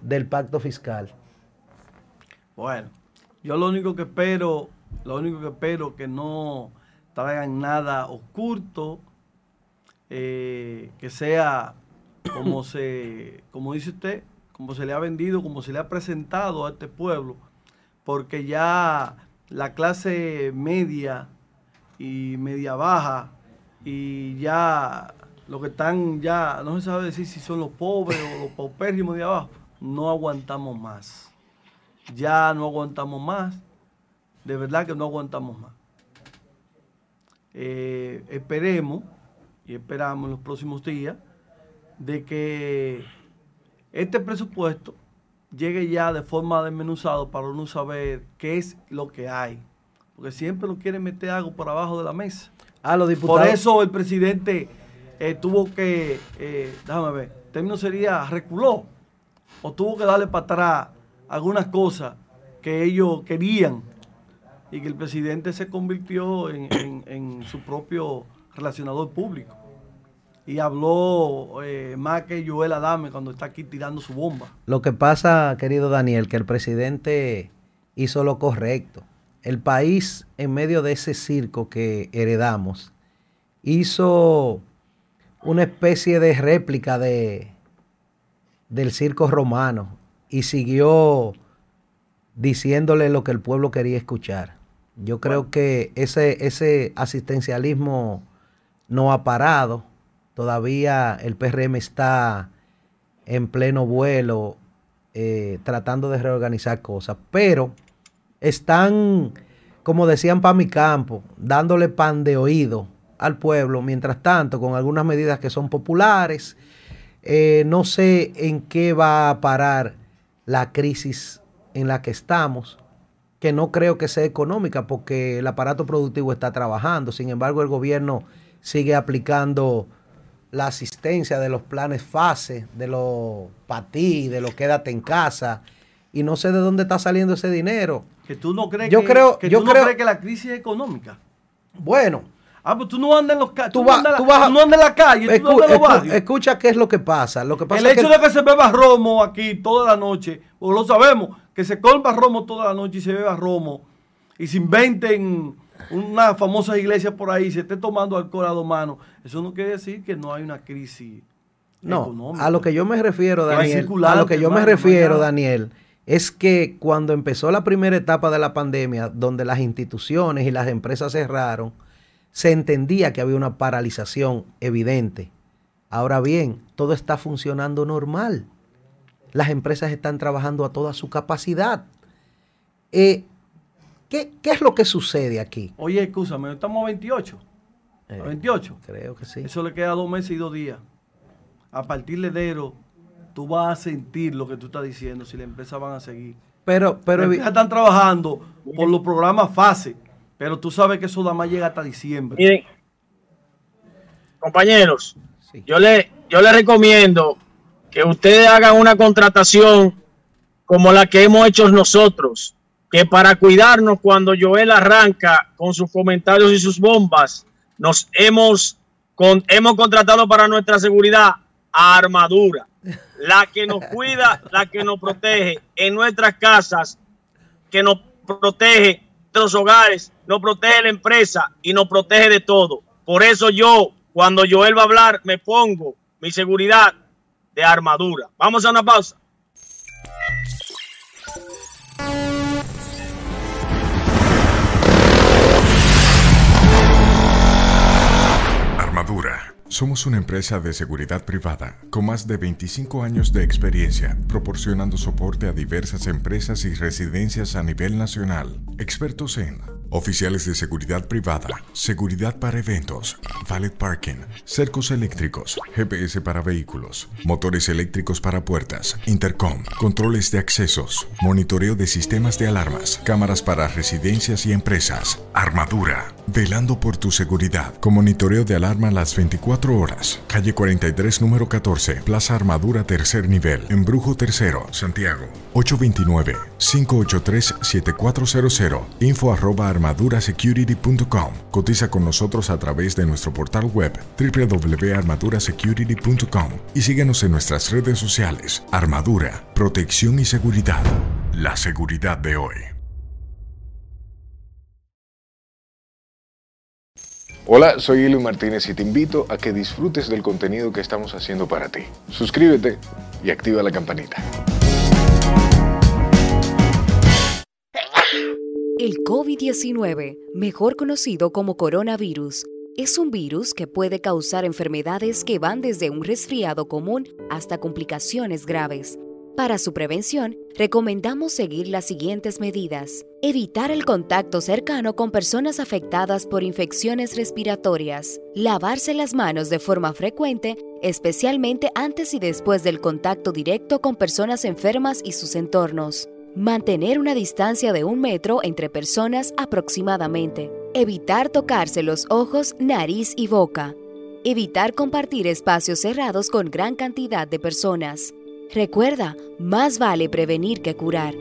del pacto fiscal. Bueno, yo lo único que espero, lo único que espero que no traigan nada oculto, eh, que sea como se, como dice usted, como se le ha vendido, como se le ha presentado a este pueblo, porque ya la clase media y media baja y ya los que están ya, no se sabe decir si son los pobres o los paupérrimos de abajo, no aguantamos más. Ya no aguantamos más. De verdad que no aguantamos más. Eh, esperemos y esperamos en los próximos días de que este presupuesto llegue ya de forma desmenuzado para uno saber qué es lo que hay. Porque siempre lo quieren meter algo por abajo de la mesa. Ah, los diputados. Por eso el presidente eh, tuvo que, eh, déjame ver, el término sería reculó o tuvo que darle para atrás algunas cosas que ellos querían y que el presidente se convirtió en, en su propio relacionador público y habló eh, más que Joel Adame cuando está aquí tirando su bomba. Lo que pasa, querido Daniel, que el presidente hizo lo correcto. El país, en medio de ese circo que heredamos, hizo una especie de réplica de, del circo romano y siguió diciéndole lo que el pueblo quería escuchar. Yo creo que ese, ese asistencialismo no ha parado Todavía el PRM está en pleno vuelo eh, tratando de reorganizar cosas, pero están, como decían para mi campo, dándole pan de oído al pueblo, mientras tanto, con algunas medidas que son populares. Eh, no sé en qué va a parar la crisis en la que estamos, que no creo que sea económica porque el aparato productivo está trabajando. Sin embargo, el gobierno sigue aplicando la asistencia de los planes fase, de los patí, de los quédate en casa, y no sé de dónde está saliendo ese dinero. Que tú no crees, yo que, creo, que yo tú creo, no crees que la crisis es económica. Bueno. Ah, pues tú no andas en los Tú tú, vas- no andas, tú vas tú no andas en la calle, tú no andas en los barrios. escucha qué es lo que pasa. Lo que pasa El es que hecho de que se beba romo aquí toda la noche, o lo sabemos, que se colma romo toda la noche y se beba romo, y se inventen una famosa iglesia por ahí, se esté tomando alcohol a dos manos, eso no quiere decir que no hay una crisis No, económica. a lo que yo me refiero, Daniel, a lo que yo me refiero. Daniel, es que cuando empezó la primera etapa de la pandemia, donde las instituciones y las empresas cerraron, se entendía que había una paralización evidente. Ahora bien, todo está funcionando normal. Las empresas están trabajando a toda su capacidad. Eh, ¿qué, qué es lo que sucede aquí? Oye, escúchame, estamos a 28. Eh, A 28. Creo que sí. Eso le queda dos meses y dos días. A partir de enero, tú vas a sentir lo que tú estás diciendo, si las empresas van a seguir. Pero, pero empresas están trabajando por los programas FASE, pero tú sabes que eso nada más llega hasta diciembre. Miren, compañeros, Sí. yo le, yo le recomiendo que ustedes hagan una contratación como la que hemos hecho nosotros, que para cuidarnos cuando Joel arranca con sus comentarios y sus bombas, nos hemos, hemos contratado para nuestra seguridad a Armadura, la que nos cuida, la que nos protege en nuestras casas, que nos protege nuestros hogares, nos protege la empresa y nos protege de todo. Por eso yo, cuando Joel va a hablar, me pongo mi seguridad de armadura. Vamos a una pausa. Armadura. Somos una empresa de seguridad privada con más de 25 años de experiencia, proporcionando soporte a diversas empresas y residencias a nivel nacional. Expertos en oficiales de seguridad privada, seguridad para eventos, valet parking, cercos eléctricos, GPS para vehículos, motores eléctricos para puertas, intercom, controles de accesos, monitoreo de sistemas de alarmas, cámaras para residencias y empresas. Armadura. Velando por tu seguridad con monitoreo de alarma las 24 horas. Calle 43, número 14, Plaza Armadura, tercer nivel, Embrujo Tercero, Santiago. 829-583-7400. Info arroba armadurasecurity.com. Cotiza con nosotros a través de nuestro portal web www.armadurasecurity.com y síguenos en nuestras redes sociales. Armadura, protección y seguridad. La seguridad de hoy. Hola, soy Eli Martínez y te invito a que disfrutes del contenido que estamos haciendo para ti. Suscríbete y activa la campanita. El COVID-19, mejor conocido como coronavirus, es un virus que puede causar enfermedades que van desde un resfriado común hasta complicaciones graves. Para su prevención, recomendamos seguir las siguientes medidas. Evitar el contacto cercano con personas afectadas por infecciones respiratorias. Lavarse las manos de forma frecuente, especialmente antes y después del contacto directo con personas enfermas y sus entornos. Mantener una distancia de un metro entre personas aproximadamente. Evitar tocarse los ojos, nariz y boca. Evitar compartir espacios cerrados con gran cantidad de personas. Recuerda, más vale prevenir que curar.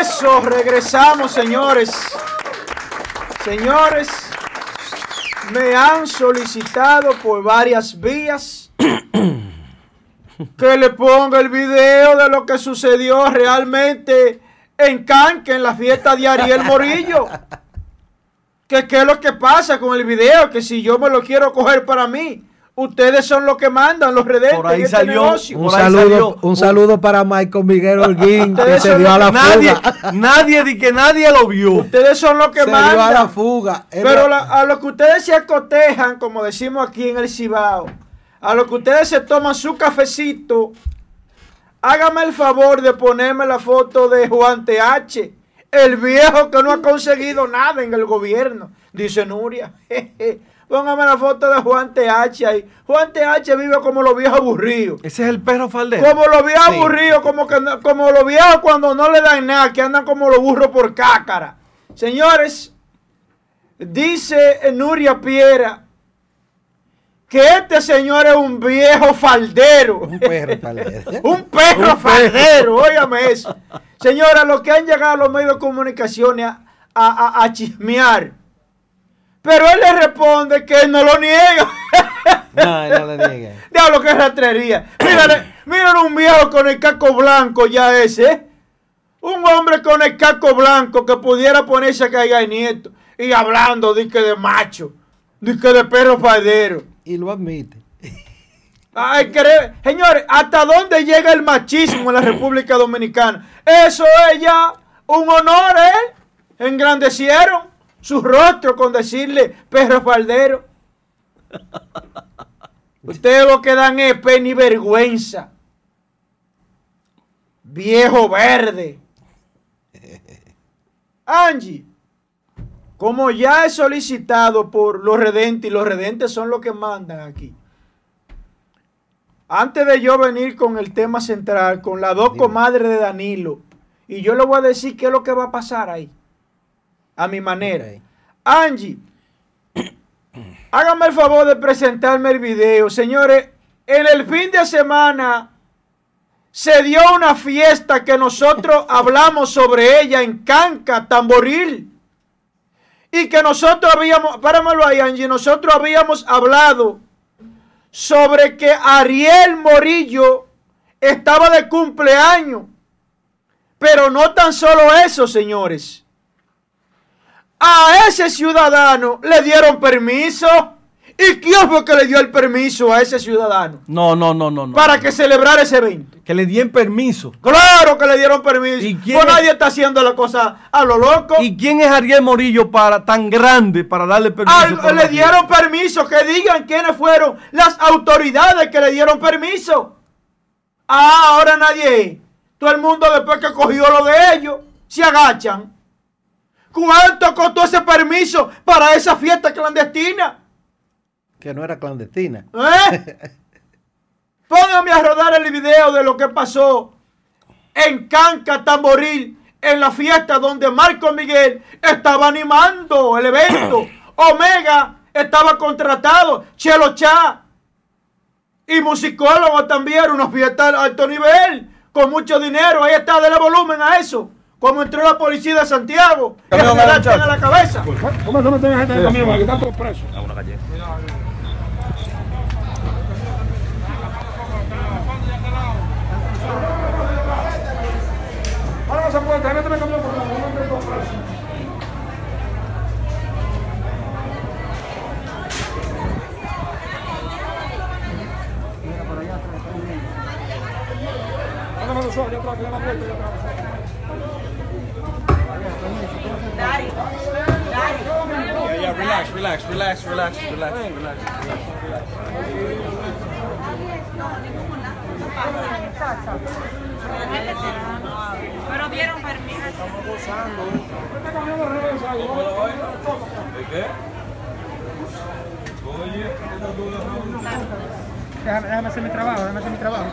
Eso, regresamos, señores. Señores, me han solicitado por varias vías que le ponga el video de lo que sucedió realmente en Canque, en la fiesta de Ariel Morillo. Que qué es lo que pasa con el video, que si yo me lo quiero coger para mí, ustedes son los que mandan, los redentes Por ahí este salió negocio. Un Por ahí saludo, salió. un saludo para Michael Miguel Holguín, que se dio a la Nadie, fuga. nadie, di que nadie lo vio. Ustedes son los que Se dio a la mandan. fuga. Pero la- a lo que ustedes se acotejan, como decimos aquí en el Cibao, a lo que ustedes se toman su cafecito, hágame el favor de ponerme la foto de Juan TH, el viejo que no ha conseguido nada en el gobierno, dice Nuria. Póngame la foto de Juan TH ahí. Juan TH vive como los viejos aburridos. Ese es el perro faldero. Como los viejos aburridos, como, que, como los viejos cuando no le dan nada, que andan como los burros por cácara. Señores, dice Nuria Piera que este señor es un viejo faldero. Un perro faldero. un perro faldero, óigame eso. Señora, los que han llegado a los medios de comunicación a, a, a- a chismear. Pero él le responde que él no lo niega. No, no le niegues. Diablo, qué rastrería. Mírale, mírale un viejo con el caco blanco ya ese. ¿eh? Un hombre con el caco blanco que pudiera ponerse a caer nieto y hablando que de macho, que de perro faldero. Y lo admite. Ay, cree- señores, ¿hasta dónde llega el machismo en la República Dominicana? Eso es ya un honor, ¿eh? Engrandecieron su rostro con decirle perro faldero. Ustedes lo que dan es pena y vergüenza. Viejo verde. Angie, como ya he solicitado por los redentes y los redentes son los que mandan aquí. Antes de yo venir con el tema central, con las dos comadres de Danilo, y yo le voy a decir qué es lo que va a pasar ahí, a mi manera. Angie, hágame el favor de presentarme el video. Señores, en el fin de semana se dio una fiesta que nosotros hablamos sobre ella en Canca, Tamboril. Y que nosotros habíamos, páramelo ahí, Angie, nosotros habíamos hablado sobre que Ariel Morillo estaba de cumpleaños. Pero no tan solo eso, señores. A ese ciudadano le dieron permiso. ¿Y quién fue que le dio el permiso a ese ciudadano? No, no, no, no. no. Para que celebrara ese evento. que le dien permiso. Claro que le dieron permiso. ¿Y quién Pues es? nadie está haciendo la cosa a lo loco. ¿Y quién es Ariel Morillo para tan grande para darle permiso? Al- para le dieron permiso. Que digan quiénes fueron las autoridades que le dieron permiso. Ah, ahora nadie. Todo el mundo después que cogió lo de ellos, se agachan. ¿Cuánto costó ese permiso para esa fiesta clandestina? Que no era clandestina. ¿Eh? Póngame a rodar el video de lo que pasó en Canca, Tamboril, en la fiesta donde Marco Miguel estaba animando el evento. Omega estaba contratado, Chelo Chá y musicólogo también, una fiesta de alto nivel, con mucho dinero. Ahí está, dale volumen a eso. Como entró la policía de Santiago. Que general muchacho. tenga la cabeza. ¿Cómo no tienen gente en el camión? Aquí están todos presos. Ahora no se puede, méteme en el camión, por favor, no todos presos. Ándame suave, ya atrás, que la ya atrás. Yeah, relax, relax, relax, relax, relax, relax. Pero dieron permiso. Déjame, déjame hacer mi trabajo, déjame hacer mi trabajo.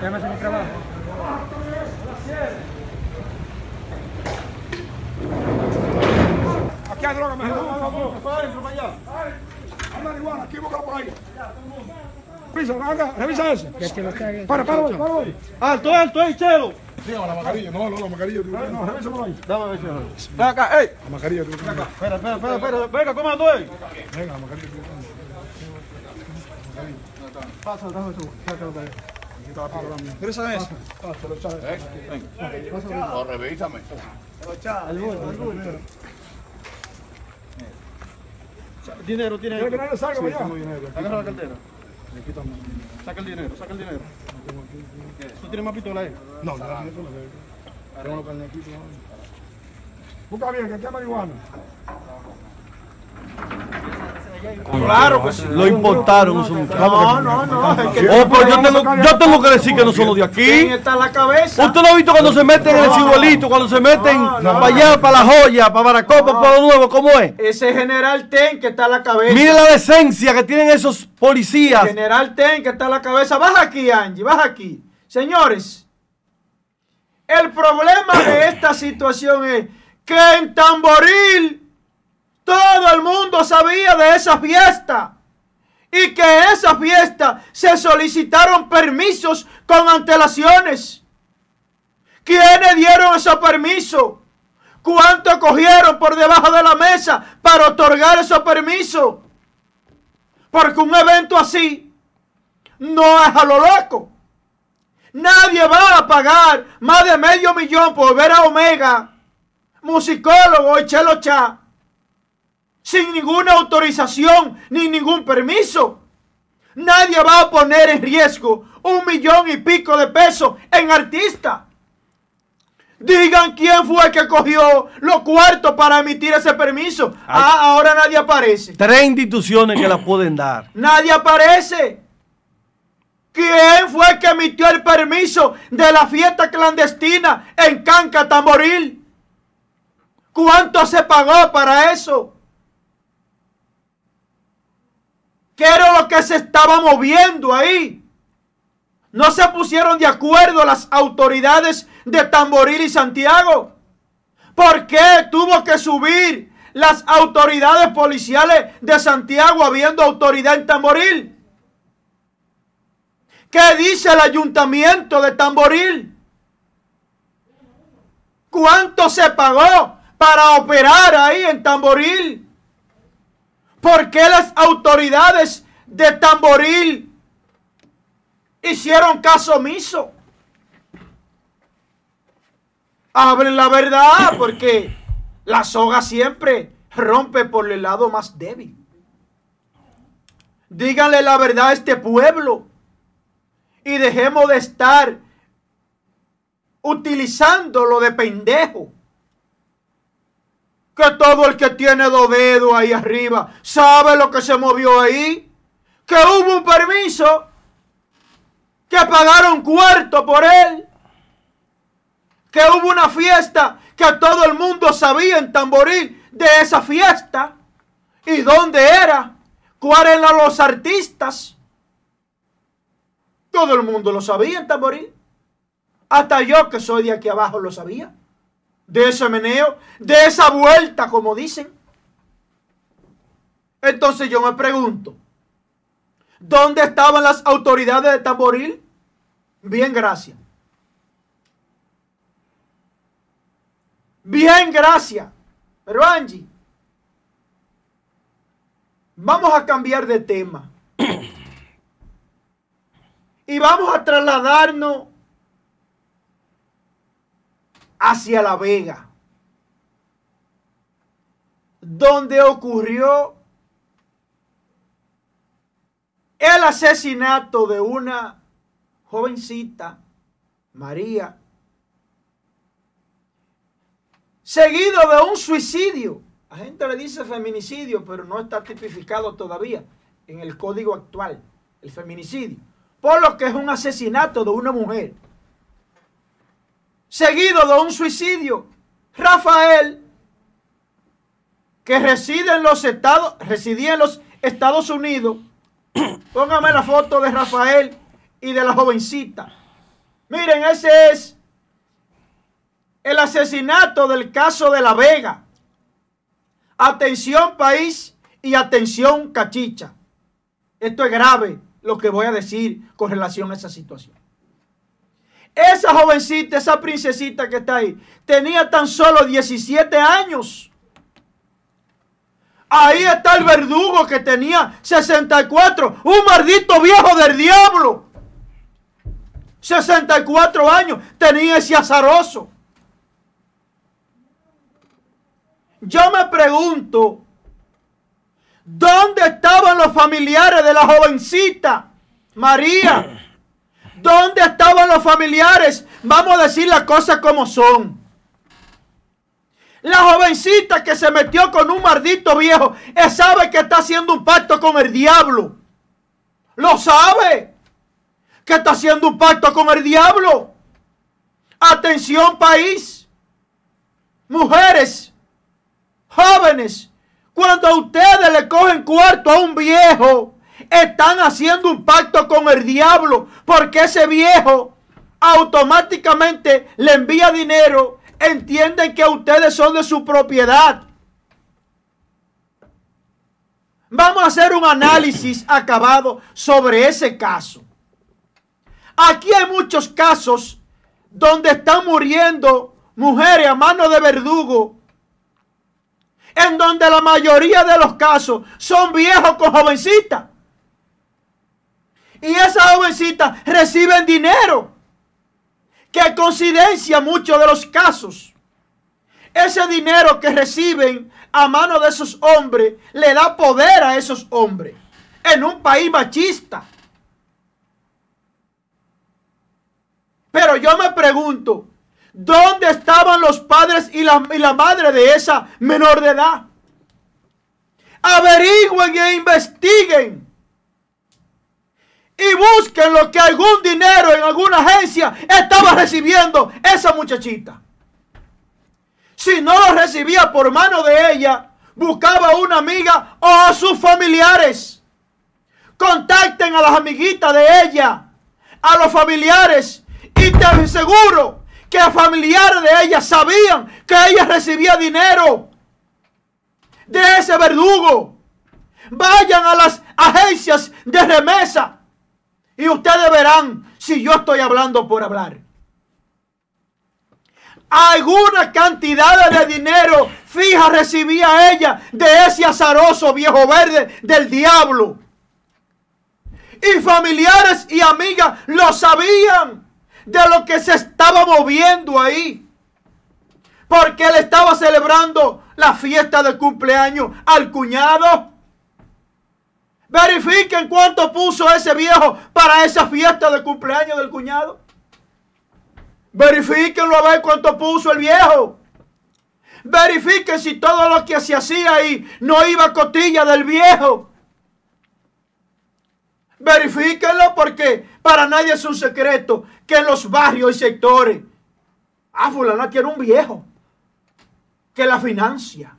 Déjame hacer mi trabajo. Aquí hay droga, me Hay marihuana, aquí, búscalo por ahí. Revisa, anda, revisa ese. Para, para, para, para. Alto, alto, ahí, chelo. Dígame la mascarilla, no, no, la mascarilla. No, revisa por ahí. Dame ver, chelo. Ven acá, ey. La mascarilla, tú. Venga, Espera, espera, espera, espera. Venga, ¿cómo ando ahí? venga, la mascarilla. Pasa, dame tú. Sácalo de ahí. Revisa ese. Dinero, dinero. ¿Quiere que nadie salga para allá? Agarra la cartera. Saca el dinero, saca el dinero. ¿Tú tienes más pistola ahí? No, no, no. Tengo los carnequitos. Busca bien, que aquí hay marihuana. Claro que sí. Lo importaron esos muchachos. No, no, no. Oh, pero yo tengo, yo tengo que decir que no son los de ¿Quién aquí. está la cabeza? Usted no ha visto cuando se meten en el ciruelito, cuando se meten para allá, para la joya, para Baracopa, para lo nuevo, ¿cómo es? Ese general Ten que está en la cabeza. Mire la decencia que tienen esos policías. General Ten que está en la cabeza. Baja aquí, Angie, baja aquí. Señores, el problema de esta situación es que en Tamboril todo el mundo sabía de esa fiesta. Y que en esa fiesta se solicitaron permisos con antelaciones. ¿Quiénes dieron esos permisos? ¿Cuánto cogieron por debajo de la mesa para otorgar esos permisos? Porque un evento así no es a lo loco. Nadie va a pagar más de medio millón por ver a Omega, musicólogo y Chelo Cha, sin ninguna autorización ni ningún permiso. Nadie va a poner en riesgo un millón y pico de pesos en artista. Digan quién fue que cogió los cuartos para emitir ese permiso. Ah, ahora nadie aparece. Tres instituciones que la pueden dar. Nadie aparece. ¿Quién fue el que emitió el permiso de la fiesta clandestina en Canca, Tamboril? ¿Cuánto se pagó para eso? ¿Qué era lo que se estaba moviendo ahí? No se pusieron de acuerdo las autoridades de Tamboril y Santiago. ¿Por qué tuvo que subir las autoridades policiales de Santiago habiendo autoridad en Tamboril? ¿Qué dice el ayuntamiento de Tamboril? ¿Cuánto se pagó para operar ahí en Tamboril? ¿Por qué las autoridades de Tamboril hicieron caso omiso? Hablen la verdad, porque la soga siempre rompe por el lado más débil. Díganle la verdad a este pueblo y dejemos de estar utilizándolo de pendejo. Que todo el que tiene dos dedos ahí arriba sabe lo que se movió ahí. Que hubo un permiso. Que pagaron cuarto por él. Que hubo una fiesta que todo el mundo sabía en Tamboril de esa fiesta. ¿Y dónde era? ¿Cuáles eran los artistas? Todo el mundo lo sabía en Tamboril. Hasta yo que soy de aquí abajo lo sabía. De ese meneo, de esa vuelta, como dicen. Entonces yo me pregunto, ¿dónde estaban las autoridades de Tamboril? Bien, gracias. Bien, gracias. Pero Angie, vamos a cambiar de tema. y vamos a trasladarnos hacia La Vega, donde ocurrió el asesinato de una jovencita, María, seguido de un suicidio. La gente le dice feminicidio, pero no está tipificado todavía en el código actual, el feminicidio, por lo que es un asesinato de una mujer. Seguido de un suicidio. Rafael, que reside en los Estados, residía en los Estados Unidos, Póngame la foto de Rafael y de la jovencita. Miren, ese es el asesinato del caso de La Vega. Atención país y atención cachicha. Esto es grave lo que voy a decir con relación a esa situación. Esa jovencita, esa princesita que está ahí, tenía tan solo 17 años. Ahí está el verdugo que tenía 64. Un maldito viejo del diablo. 64 años tenía ese azaroso. Yo me pregunto, ¿dónde estaban los familiares de la jovencita María? ¿Dónde estaban los familiares? Vamos a decir las cosas como son. La jovencita que se metió con un maldito viejo, sabe que está haciendo un pacto con el diablo. Lo sabe. Que está haciendo un pacto con el diablo. Atención país. Mujeres. Jóvenes. Cuando a ustedes le cogen cuarto a un viejo, están haciendo un pacto con el diablo. Porque ese viejo automáticamente le envía dinero entienden que ustedes son de su propiedad. Vamos a hacer un análisis acabado sobre ese caso. Aquí hay muchos casos donde están muriendo mujeres a mano de verdugo, en donde la mayoría de los casos son viejos con jovencitas. Y esas jovencitas reciben dinero que coincidencia muchos de los casos. Ese dinero que reciben a mano de esos hombres le da poder a esos hombres en un país machista. Pero yo me pregunto, ¿dónde estaban los padres y la, y la madre de esa menor de edad? Averigüen e investiguen y busquen lo que algún dinero en alguna agencia estaba recibiendo esa muchachita. Si no lo recibía por mano de ella, buscaba una amiga o a sus familiares. Contacten a las amiguitas de ella, a los familiares, y te aseguro que familiares de ella sabían que ella recibía dinero de ese verdugo. Vayan a las agencias de remesa y ustedes verán si yo estoy hablando por hablar. Alguna cantidad de dinero fija recibía ella de ese azaroso viejo verde del diablo. Y familiares y amigas lo sabían de lo que se estaba moviendo ahí. Porque él estaba celebrando la fiesta de cumpleaños al cuñado. Verifiquen cuánto puso ese viejo para esa fiesta de cumpleaños del cuñado. Verifíquenlo a ver cuánto puso el viejo. Verifiquen si todo lo que se hacía ahí no iba a cotilla del viejo. Verifíquenlo porque para nadie es un secreto que en los barrios y sectores, ah, fulana tiene un viejo que la financia.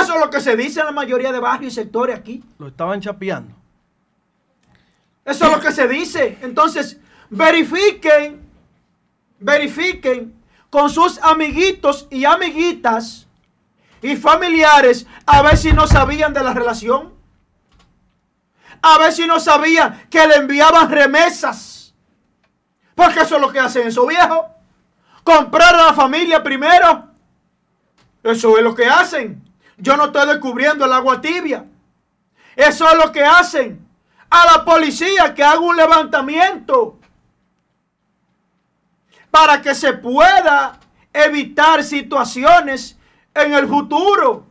Eso es lo que se dice en la mayoría de barrios y sectores aquí. Lo estaban chapeando. Eso es lo que se dice. Entonces, verifiquen, verifiquen con sus amiguitos y amiguitas y familiares a ver si no sabían de la relación. A ver si no sabían que le enviaban remesas. Porque eso es lo que hacen esos viejos. comprar a la familia primero. Eso es lo que hacen. Yo no estoy descubriendo el agua tibia. Eso es lo que hacen. A la policía que haga un levantamiento para que se pueda evitar situaciones en el futuro.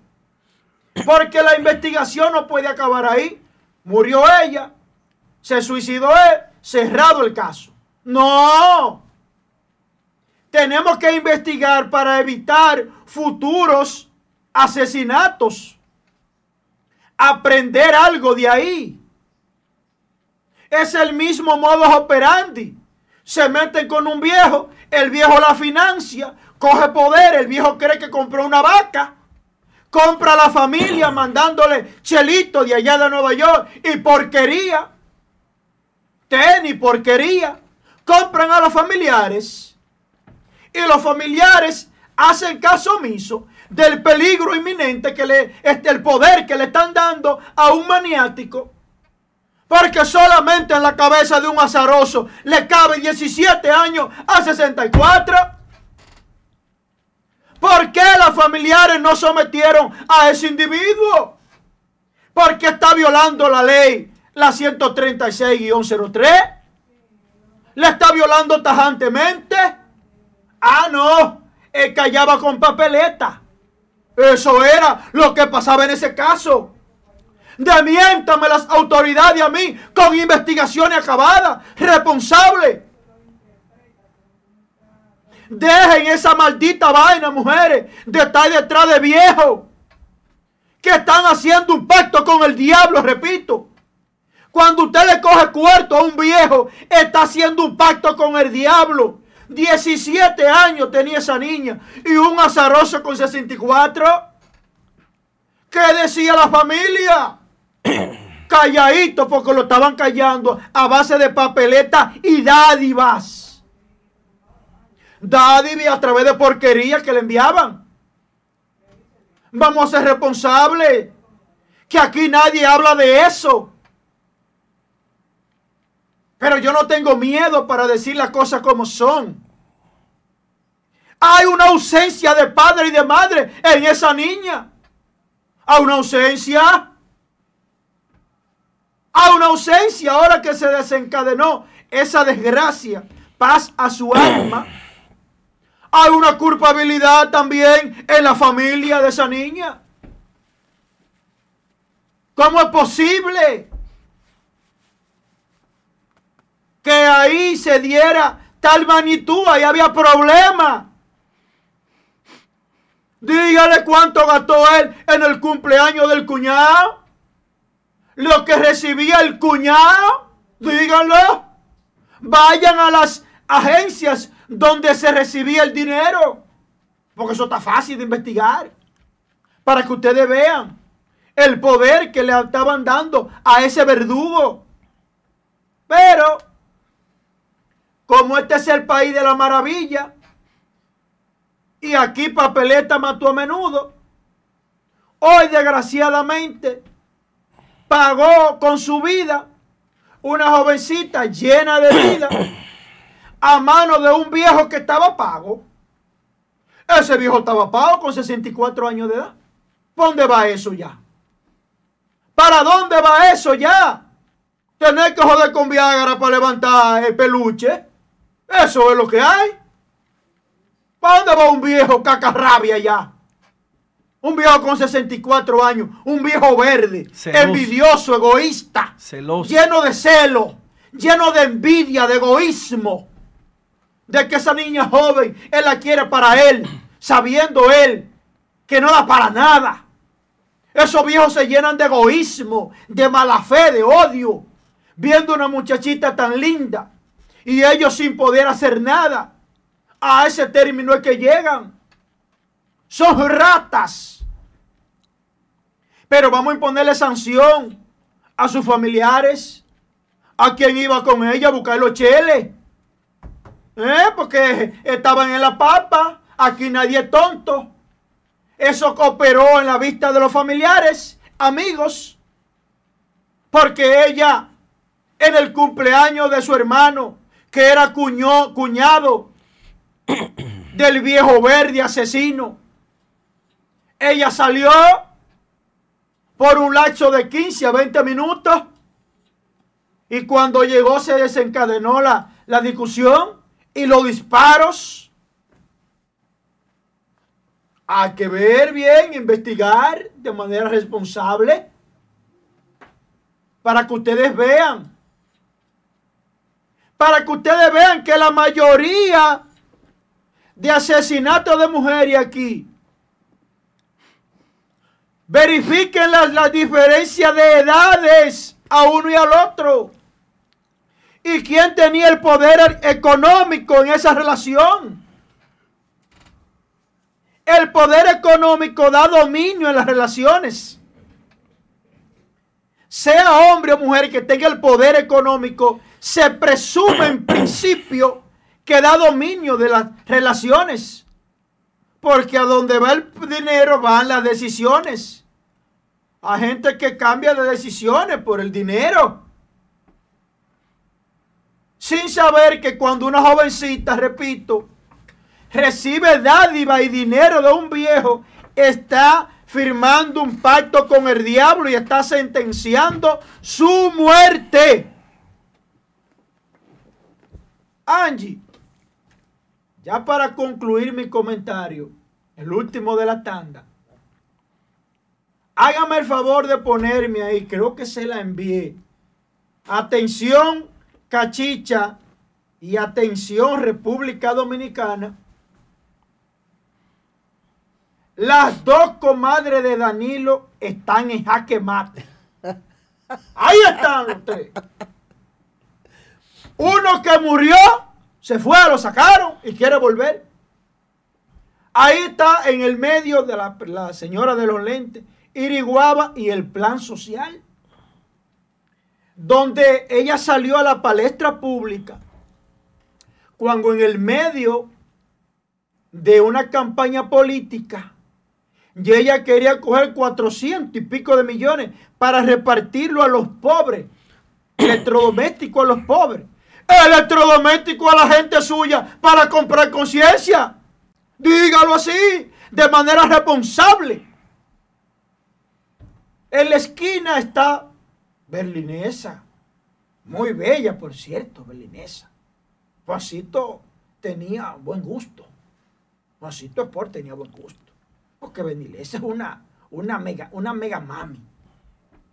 Porque la investigación no puede acabar ahí. Murió ella, se suicidó él, cerrado el caso. No. Tenemos que investigar para evitar futuros asesinatos. Aprender algo de ahí. Es el mismo modo operandi. Se meten con un viejo, el viejo la financia, coge poder, el viejo cree que compró una vaca, compra a la familia mandándole chelito de allá de Nueva York y porquería, tenis, porquería, compran a los familiares y los familiares hacen caso omiso del peligro inminente que le, este, el poder que le están dando a un maniático. Porque solamente en la cabeza de un azaroso le cabe 17 años a 64. ¿Por qué los familiares no sometieron a ese individuo? Porque está violando la ley, la 136-03. Le está violando tajantemente. Ah, no. Él callaba con papeleta. Eso era lo que pasaba en ese caso. Demiéntame las autoridades a mí con investigaciones acabadas, responsable. Dejen esa maldita vaina, mujeres, de estar detrás de viejos que están haciendo un pacto con el diablo, repito. Cuando usted le coge cuarto a un viejo, está haciendo un pacto con el diablo. 17 años tenía esa niña y un azaroso con 64. ¿Qué decía la familia? Calladito porque lo estaban callando a base de papeleta y dádivas. Dádivas a través de porquerías que le enviaban. Vamos a ser responsables. Que aquí nadie habla de eso. Pero yo no tengo miedo para decir las cosas como son. Hay una ausencia de padre y de madre en esa niña. Hay una ausencia. Hay una ausencia ahora que se desencadenó esa desgracia. Paz a su alma. Hay una culpabilidad también en la familia de esa niña. ¿Cómo es posible que ahí se diera tal magnitud? Ahí había problema. Dígale cuánto gastó él en el cumpleaños del cuñado. Lo que recibía el cuñado. Díganlo. Vayan a las agencias donde se recibía el dinero. Porque eso está fácil de investigar. Para que ustedes vean el poder que le estaban dando a ese verdugo. Pero, como este es el país de la maravilla, y aquí papeleta mató a menudo, hoy desgraciadamente pagó con su vida una jovencita llena de vida a mano de un viejo que estaba pago. Ese viejo estaba pago con 64 años de edad. ¿Para dónde va eso ya? ¿Para dónde va eso ya? Tener que joder con Viagra para levantar el peluche. Eso es lo que hay. ¿Para dónde va un viejo cacarrabia ya? Un viejo con 64 años, un viejo verde, envidioso, egoísta, lleno de celo, lleno de envidia, de egoísmo, de que esa niña joven, él la quiere para él, sabiendo él que no da para nada. Esos viejos se llenan de egoísmo, de mala fe, de odio, viendo una muchachita tan linda y ellos sin poder hacer nada. A ese término es que llegan. Son ratas. Pero vamos a imponerle sanción a sus familiares, a quien iba con ella a buscar los cheles. ¿Eh? Porque estaban en la papa. Aquí nadie es tonto. Eso cooperó en la vista de los familiares, amigos. Porque ella, en el cumpleaños de su hermano, que era cuñado del viejo verde asesino. Ella salió por un lapso de 15 a 20 minutos y cuando llegó se desencadenó la, la discusión y los disparos. Hay que ver bien, investigar de manera responsable para que ustedes vean. Para que ustedes vean que la mayoría de asesinatos de mujeres aquí verifiquen las la diferencias de edades a uno y al otro. ¿Y quién tenía el poder económico en esa relación? El poder económico da dominio en las relaciones. Sea hombre o mujer que tenga el poder económico, se presume en principio que da dominio de las relaciones. Porque a donde va el dinero van las decisiones. Hay gente que cambia de decisiones por el dinero. Sin saber que cuando una jovencita, repito, recibe dádiva y dinero de un viejo, está firmando un pacto con el diablo y está sentenciando su muerte. Angie, ya para concluir mi comentario, el último de la tanda, hágame el favor de ponerme ahí, creo que se la envié. Atención, Cachicha, y atención, República Dominicana. Las dos comadres de Danilo están en jaque mate. Ahí están ustedes. Uno que murió, se fue, lo sacaron y quiere volver. Ahí está en el medio de la, señora de los lentes, Iriguaba y el plan social. Donde ella salió a la palestra pública cuando en el medio de una campaña política y ella quería coger 400 y pico de millones para repartirlo a los pobres, electrodoméstico a los pobres, electrodoméstico a la gente suya para comprar conciencia. Dígalo así, de manera responsable. En la esquina está Berlinesa, muy bella, por cierto, Berlinesa. Juancito tenía buen gusto. Juancito Sport tenía buen gusto. Porque Berlinesa es una, una, mega, una mega mami.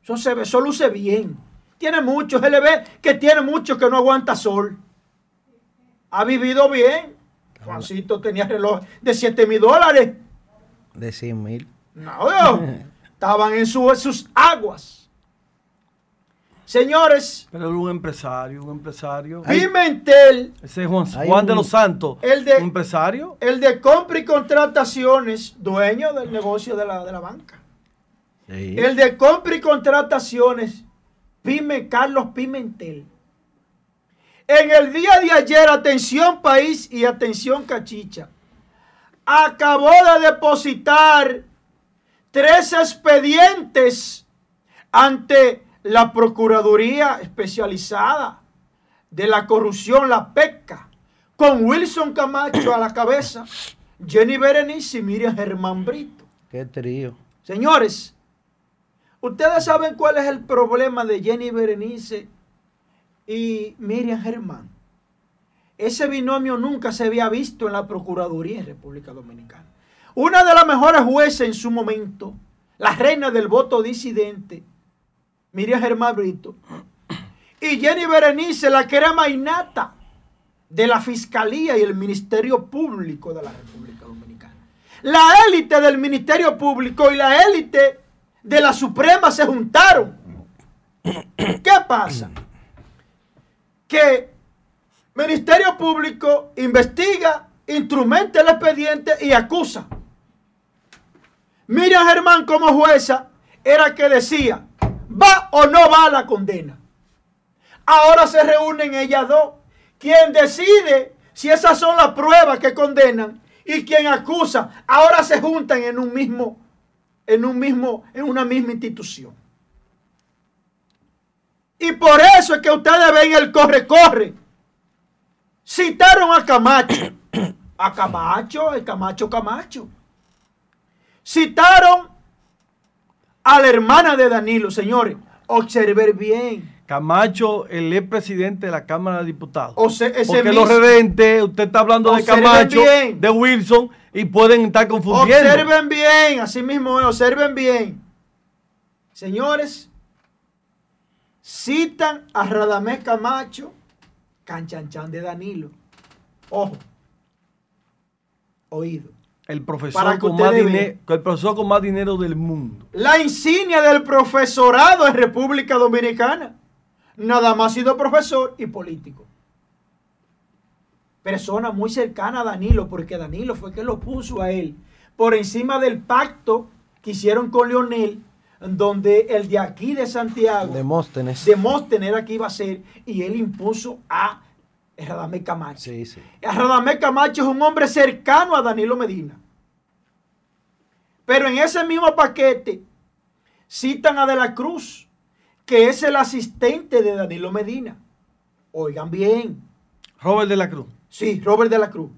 Eso, se ve, eso luce bien. Tiene mucho, se le ve que tiene mucho que no aguanta sol. Ha vivido bien. Juancito tenía reloj de 7 mil dólares. De 100 mil. No, estaban en, su- en sus aguas. Señores, Pero era un empresario, un empresario. Pimentel, Ese es Juan, Juan de los Santos. El de- Un empresario. el de compra y contrataciones, dueño del negocio de la, de la banca. Sí. El de compra y contrataciones, Pime, Carlos Pimentel. En el día de ayer, atención país y atención cachicha, acabó de depositar tres expedientes ante la Procuraduría Especializada de la Corrupción, la PECA, con Wilson Camacho a la cabeza, Jenny Berenice y Miriam Germán Brito. Qué trío. Señores, ustedes saben cuál es el problema de Jenny Berenice y Miriam Germán. Ese binomio nunca se había visto en la Procuraduría en República Dominicana. Una de las mejores jueces en su momento, la reina del voto disidente, Miriam Germán Brito, y Jenny Berenice, la que era mainata de la Fiscalía y el Ministerio Público de la República Dominicana. La élite del Ministerio Público y la élite de la Suprema se juntaron. ¿Qué pasa? Que Ministerio Público investiga, instrumenta el expediente y acusa. Miriam Germán como jueza era que decía, va o no va la condena. Ahora se reúnen ellas dos. Quien decide si esas son las pruebas que condenan y quien acusa, ahora se juntan en un mismo, en un mismo, en una misma institución. Y por eso es que ustedes ven el corre-corre. Citaron a Camacho. A Camacho, el Camacho Camacho. Citaron a la hermana de Danilo, señores. Observen bien. Camacho, el ex presidente de la Cámara de Diputados. O sea, ese Porque mismo- los redentes, usted está hablando de Camacho, bien. de Wilson, y pueden estar confundiendo. Observen bien, así mismo observen bien. Señores, citan a Radamés Camacho, canchanchan de Danilo. Ojo. Oído. El profesor, con más dinero, el profesor con más dinero del mundo. La insignia del profesorado en República Dominicana. Nada más ha sido profesor y político. Persona muy cercana a Danilo, porque Danilo fue que lo puso a él por encima del pacto que hicieron con Leonel, donde el de aquí de Santiago, Demóstenes. Demóstenes era que iba a ser, y él impuso a Radamés Camacho. Sí, sí. Radamés Camacho es un hombre cercano a Danilo Medina. Pero en ese mismo paquete citan a De la Cruz, que es el asistente de Danilo Medina. Oigan bien. Robert de la Cruz. Sí, Robert de la Cruz.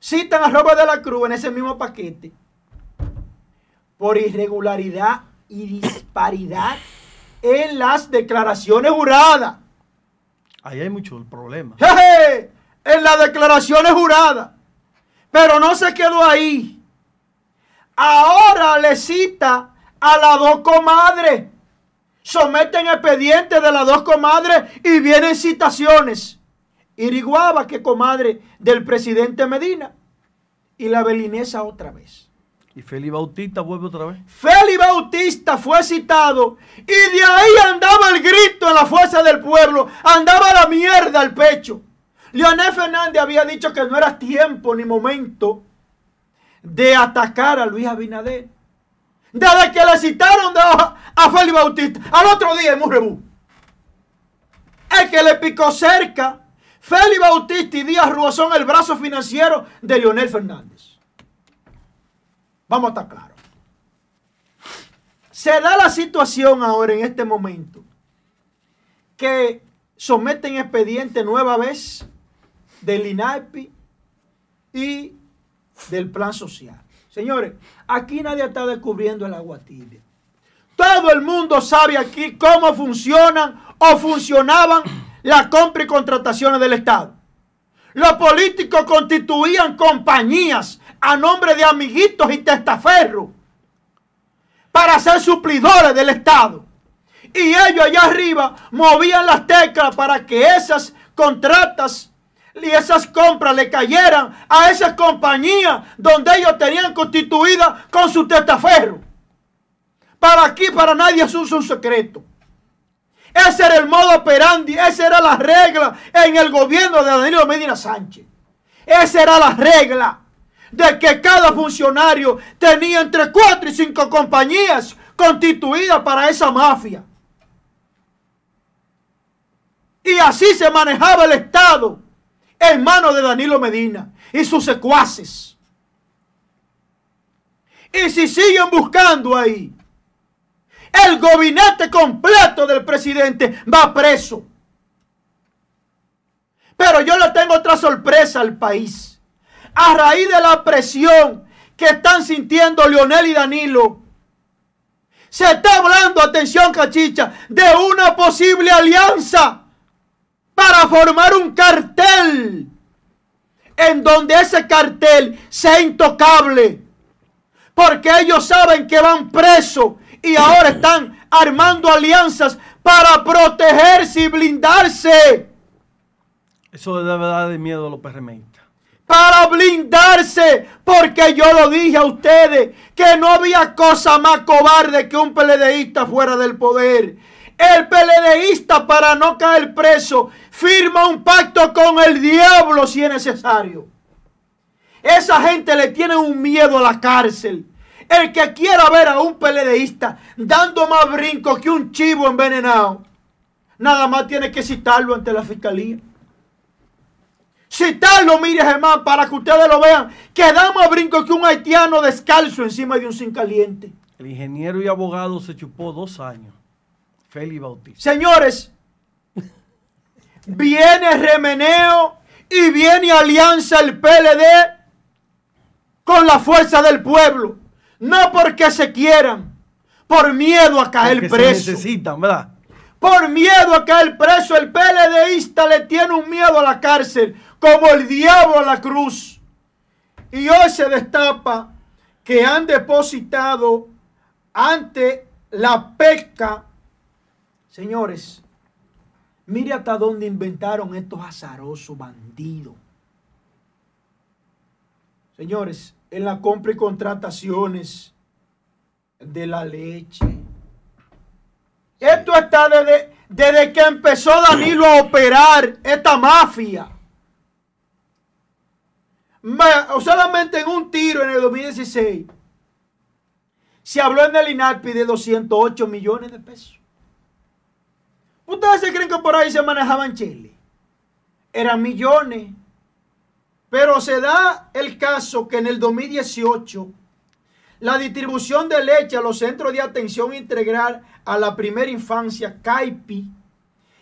Citan a Robert de la Cruz en ese mismo paquete por irregularidad y disparidad en las declaraciones juradas. Ahí hay mucho problema. Jeje, en las declaraciones juradas. Pero no se quedó ahí. Ahora le cita a las dos comadres. Someten expedientes de las dos comadres y vienen citaciones. Iriguaba, que comadre del presidente Medina. Y la belinesa otra vez. Y Félix Bautista vuelve otra vez. Félix Bautista fue citado y de ahí andaba el grito en la fuerza del pueblo, andaba la mierda al pecho. Leonel Fernández había dicho que no era tiempo ni momento de atacar a Luis Abinader. Desde que le citaron de- a Félix Bautista, al otro día en un rebú. El que le picó cerca, Félix Bautista y Díaz Rúa son el brazo financiero de Leonel Fernández. Vamos a estar claros. Se da la situación ahora en este momento que someten expediente nueva vez del INAEPI y del plan social. Señores, aquí nadie está descubriendo el agua tibia. Todo el mundo sabe aquí cómo funcionan o funcionaban las compras y contrataciones del Estado. Los políticos constituían compañías a nombre de amiguitos y testaferros para ser suplidores del Estado. Y ellos allá arriba movían las teclas para que esas contratas y esas compras le cayeran a esas compañías donde ellos tenían constituida con su testaferro. Para aquí, para nadie es un, un secreto. Ese era el modo operandi, esa era la regla en el gobierno de Danilo Medina Sánchez. Esa era la regla de que cada funcionario tenía entre cuatro y cinco compañías constituidas para esa mafia. Y así se manejaba el Estado en manos de Danilo Medina y sus secuaces. Y si siguen buscando ahí, el gabinete completo del presidente va preso. Pero yo le tengo otra sorpresa al país. A raíz de la presión que están sintiendo Leonel y Danilo, se está hablando, atención cachicha, de una posible alianza para formar un cartel en donde ese cartel sea intocable. Porque ellos saben que van presos y ahora están armando alianzas para protegerse y blindarse. Eso debe dar de miedo a los PRMistas. Para blindarse, porque yo lo dije a ustedes que no había cosa más cobarde que un PLDista fuera del poder. El PLDista para no caer preso firma un pacto con el diablo si es necesario. Esa gente le tiene un miedo a la cárcel. El que quiera ver a un PLDista dando más brincos que un chivo envenenado, nada más tiene que citarlo ante la fiscalía. Citarlo, mire Germán, para que ustedes lo vean, que da más brincos que un haitiano descalzo encima de un zinc caliente. El ingeniero y abogado se chupó dos años. Félix Bautista. Señores, viene remeneo y viene alianza el PLD con la fuerza del pueblo, no porque se quieran, por miedo a caer Porque se preso. necesitan, ¿verdad? Por miedo a caer preso, el PLDista le tiene un miedo a la cárcel, como el diablo a la cruz. Y hoy se destapa que han depositado ante la pesca. Señores, mire hasta dónde inventaron estos azarosos bandidos. Señores, en la compra y contrataciones de la leche. Esto está desde, desde que empezó Danilo a operar esta mafia. Ma- solamente en un tiro en el 2016 se habló en el INAPI de 208 millones de pesos. ¿Ustedes se creen que por ahí se manejaban chile? Eran millones. Pero se da el caso que en el 2018 la distribución de leche a los centros de atención integral a la primera infancia, CAIPI,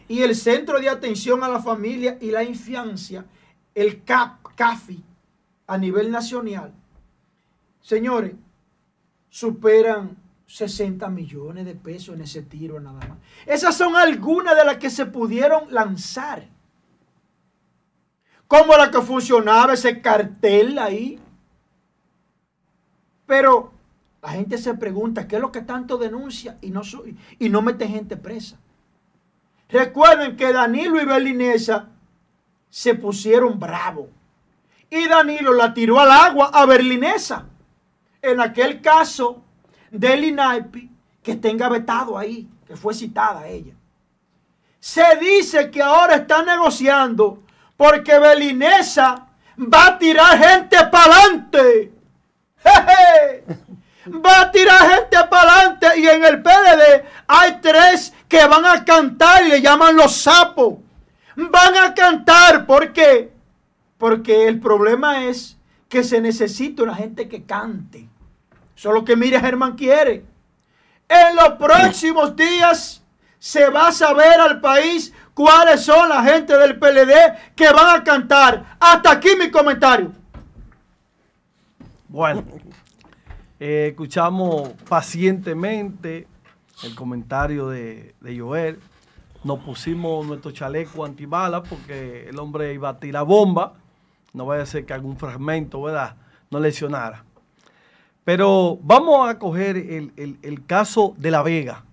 y el Centro de Atención a la Familia y la Infancia, el CAP, CAFI, a nivel nacional, señores, superan 60 millones de pesos en ese tiro nada más. Esas son algunas de las que se pudieron lanzar. Como la que funcionaba ese cartel ahí. Pero la gente se pregunta qué es lo que tanto denuncia y no, su- y no mete gente presa. Recuerden que Danilo y Berlinesa se pusieron bravos. Y Danilo la tiró al agua a Berlinesa. En aquel caso del INAIPI que tenga vetado ahí, que fue citada ella. Se dice que ahora está negociando porque Berlinesa va a tirar gente para adelante. Va a tirar gente para adelante y en el PLD hay tres que van a cantar y le llaman los sapos. Van a cantar, ¿por qué? Porque el problema es que se necesita una gente que cante. Eso es lo que mira Germán quiere. En los próximos días se va a saber al país cuáles son la gente del PLD que van a cantar. Hasta aquí mi comentario. Bueno, eh, escuchamos pacientemente el comentario de, de Joel. Nos pusimos nuestro chaleco antibalas porque el hombre iba a tirar bomba. No vaya a ser que algún fragmento, ¿verdad? No lesionara. Pero vamos a coger el, el- el caso de La Vega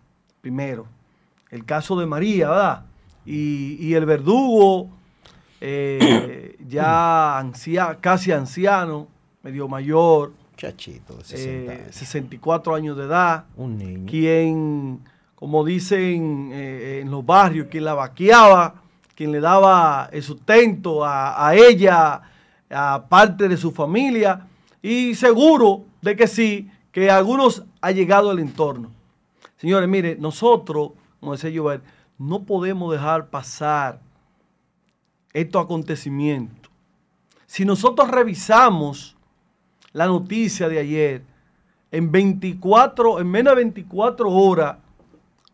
primero. El caso de María, ¿verdad? Y, y el verdugo, eh, ya ancia- casi anciano, medio mayor, Chachito de 60 eh, años. 64 años de edad, Un niño. quien, como dicen eh, en los barrios, quien la vaqueaba, quien le daba el sustento a, a ella, a parte de su familia, y seguro de que sí, que algunos ha llegado al entorno. Señores, mire, nosotros, como decía Joel, no podemos dejar pasar estos acontecimientos. Si nosotros revisamos la noticia de ayer, en 24, en menos de 24 horas,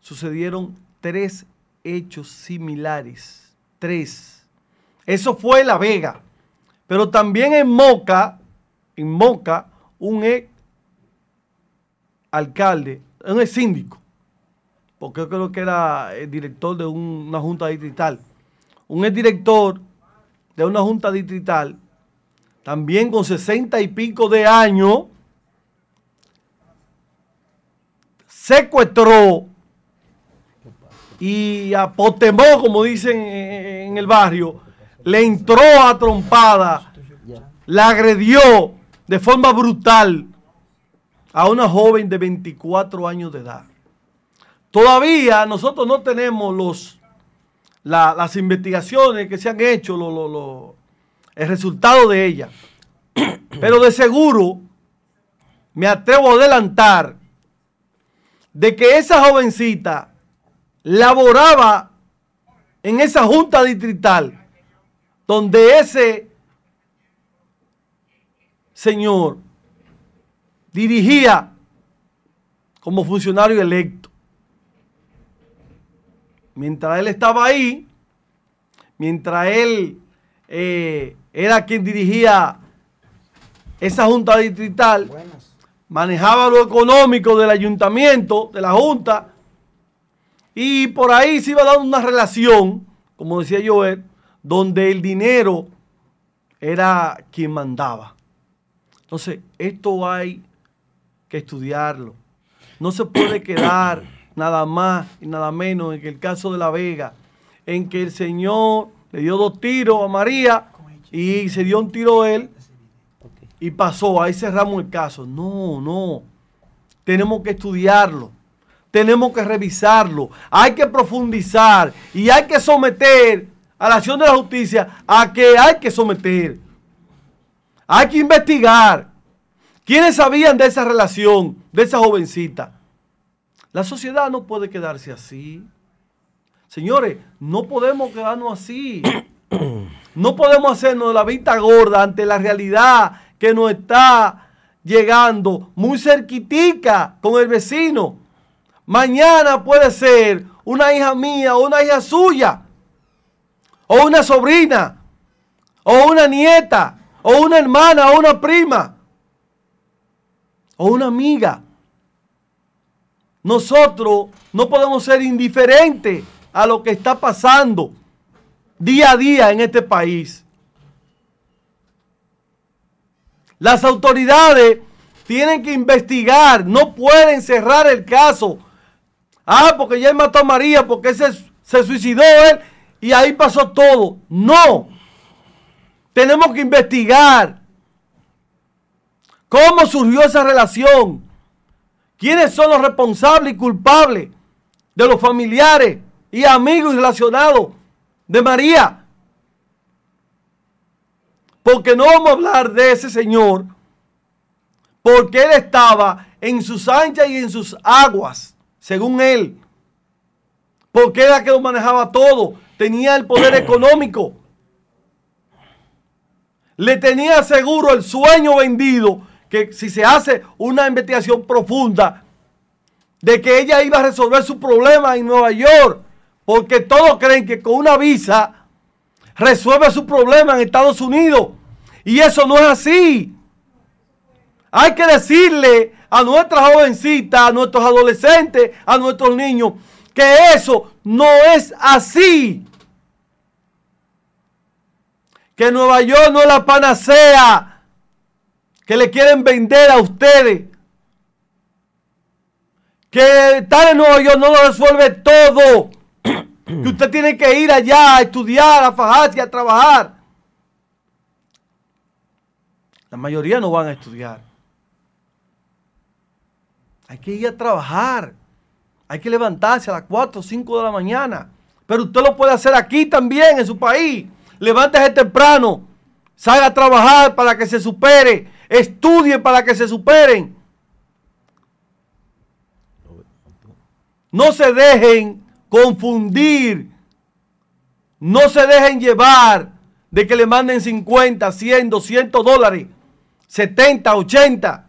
sucedieron tres hechos similares. Tres. Eso fue La Vega. Pero también en Moca, en Moca, un ex alcalde, un ex síndico, porque yo creo que era el director de un- una junta distrital, un ex director de una junta distrital, también con sesenta y pico de años, secuestró y apotemó, como dicen en el barrio, le entró a trompada, la agredió de forma brutal a una joven de 24 años de edad. Todavía nosotros no tenemos los, la- las investigaciones que se han hecho, lo- lo- lo- el resultado de ellas. Pero de seguro me atrevo a adelantar de que esa jovencita laboraba en esa junta distrital donde ese señor dirigía como funcionario electo. Mientras él estaba ahí, mientras él eh, era quien dirigía esa junta distrital manejaba lo económico del ayuntamiento, de la junta, y por ahí se iba dando una relación, como decía Joel, donde el dinero era quien mandaba. Entonces, esto hay que estudiarlo. No se puede quedar nada más y nada menos en el caso de La Vega, en que el Señor le dio dos tiros a María y se dio un tiro a él y pasó, ahí cerramos el caso. No, no. Tenemos que estudiarlo. Tenemos que revisarlo. Hay que profundizar y hay que someter a la acción de la justicia a que hay que someter. Hay que investigar. ¿Quiénes sabían de esa relación, de esa jovencita? La sociedad no puede quedarse así. Señores, no podemos quedarnos así. No podemos hacernos la vista gorda ante la realidad que nos está llegando muy cerquitica con el vecino. Mañana puede ser una hija mía o una hija suya, o una sobrina, o una nieta, o una hermana, o una prima, o una amiga. Nosotros no podemos ser indiferentes a lo que está pasando día a día en este país. Las autoridades tienen que investigar, no pueden cerrar el caso. Ah, porque ya mató a María, porque se, se suicidó él y ahí pasó todo. No. Tenemos que investigar cómo surgió esa relación. ¿Quiénes son los responsables y culpables de los familiares y amigos relacionados de María? Porque no vamos a hablar de ese señor, porque él estaba en sus anchas y en sus aguas, según él. Porque era que lo manejaba todo, tenía el poder económico. Le tenía seguro el sueño vendido que si se hace una investigación profunda de que ella iba a resolver su problema en Nueva York, porque todos creen que con una visa resuelve su problema en Estados Unidos. Y eso no es así. Hay que decirle a nuestras jovencitas, a nuestros adolescentes, a nuestros niños, que eso no es así. Que Nueva York no es la panacea que le quieren vender a ustedes. Que estar en Nueva York no lo resuelve todo. que usted tiene que ir allá a estudiar, a fajarse, a trabajar. La mayoría no van a estudiar. Hay que ir a trabajar. Hay que levantarse a las 4 o 5 de la mañana. Pero usted lo puede hacer aquí también, en su país. Levántese temprano. Salga a trabajar para que se supere. Estudie para que se superen. No se dejen confundir. No se dejen llevar de que le manden 50, 100, 200 dólares 70, 80.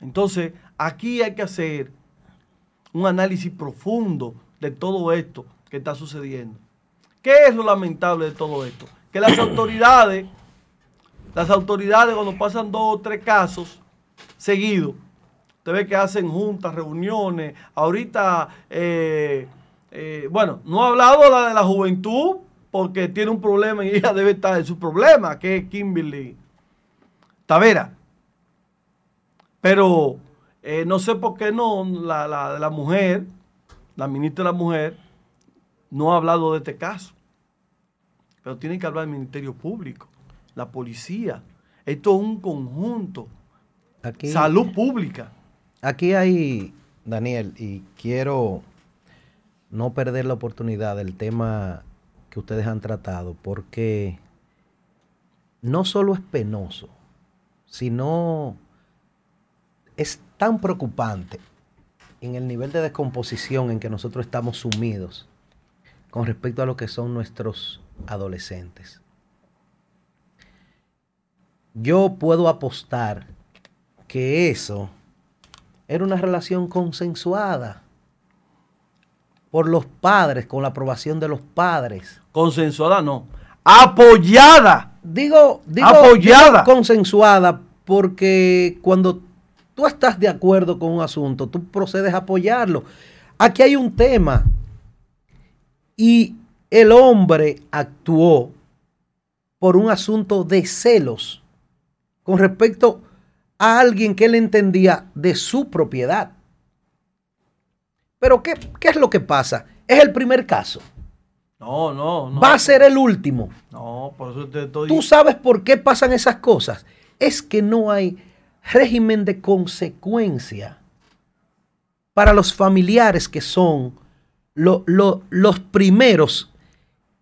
Entonces, aquí hay que hacer un análisis profundo de todo esto que está sucediendo. ¿Qué es lo lamentable de todo esto? Que las autoridades, las autoridades cuando pasan dos o tres casos seguidos, usted ve que hacen juntas, reuniones, ahorita, eh, eh, bueno, no ha hablado la de la juventud, porque tiene un problema y ella debe estar en su problema, que es Kimberly Tavera. Pero eh, no sé por qué no la, la mujer, la ministra de la Mujer, no ha hablado de este caso. Pero tiene que hablar el Ministerio Público, la policía. Esto es un conjunto. Salud pública. Aquí hay, Daniel, y quiero no perder la oportunidad del tema que ustedes han tratado, porque no solo es penoso, sino es tan preocupante en el nivel de descomposición en que nosotros estamos sumidos con respecto a lo que son nuestros adolescentes. Yo puedo apostar que eso era una relación consensuada por los padres, con la aprobación de los padres. Consensuada no, apoyada. digo, digo, Apoyada. digo consensuada porque cuando tú estás de acuerdo con un asunto, tú procedes a apoyarlo. Aquí hay un tema y el hombre actuó por un asunto de celos con respecto a alguien que él entendía de su propiedad. Pero ¿qué, qué es lo que pasa? Es el primer caso. No, no, no. Va a ser el último. No, por eso te estoy. ¿Tú sabes por qué pasan esas cosas? Es que no hay régimen de consecuencia para los familiares que son lo- lo- los primeros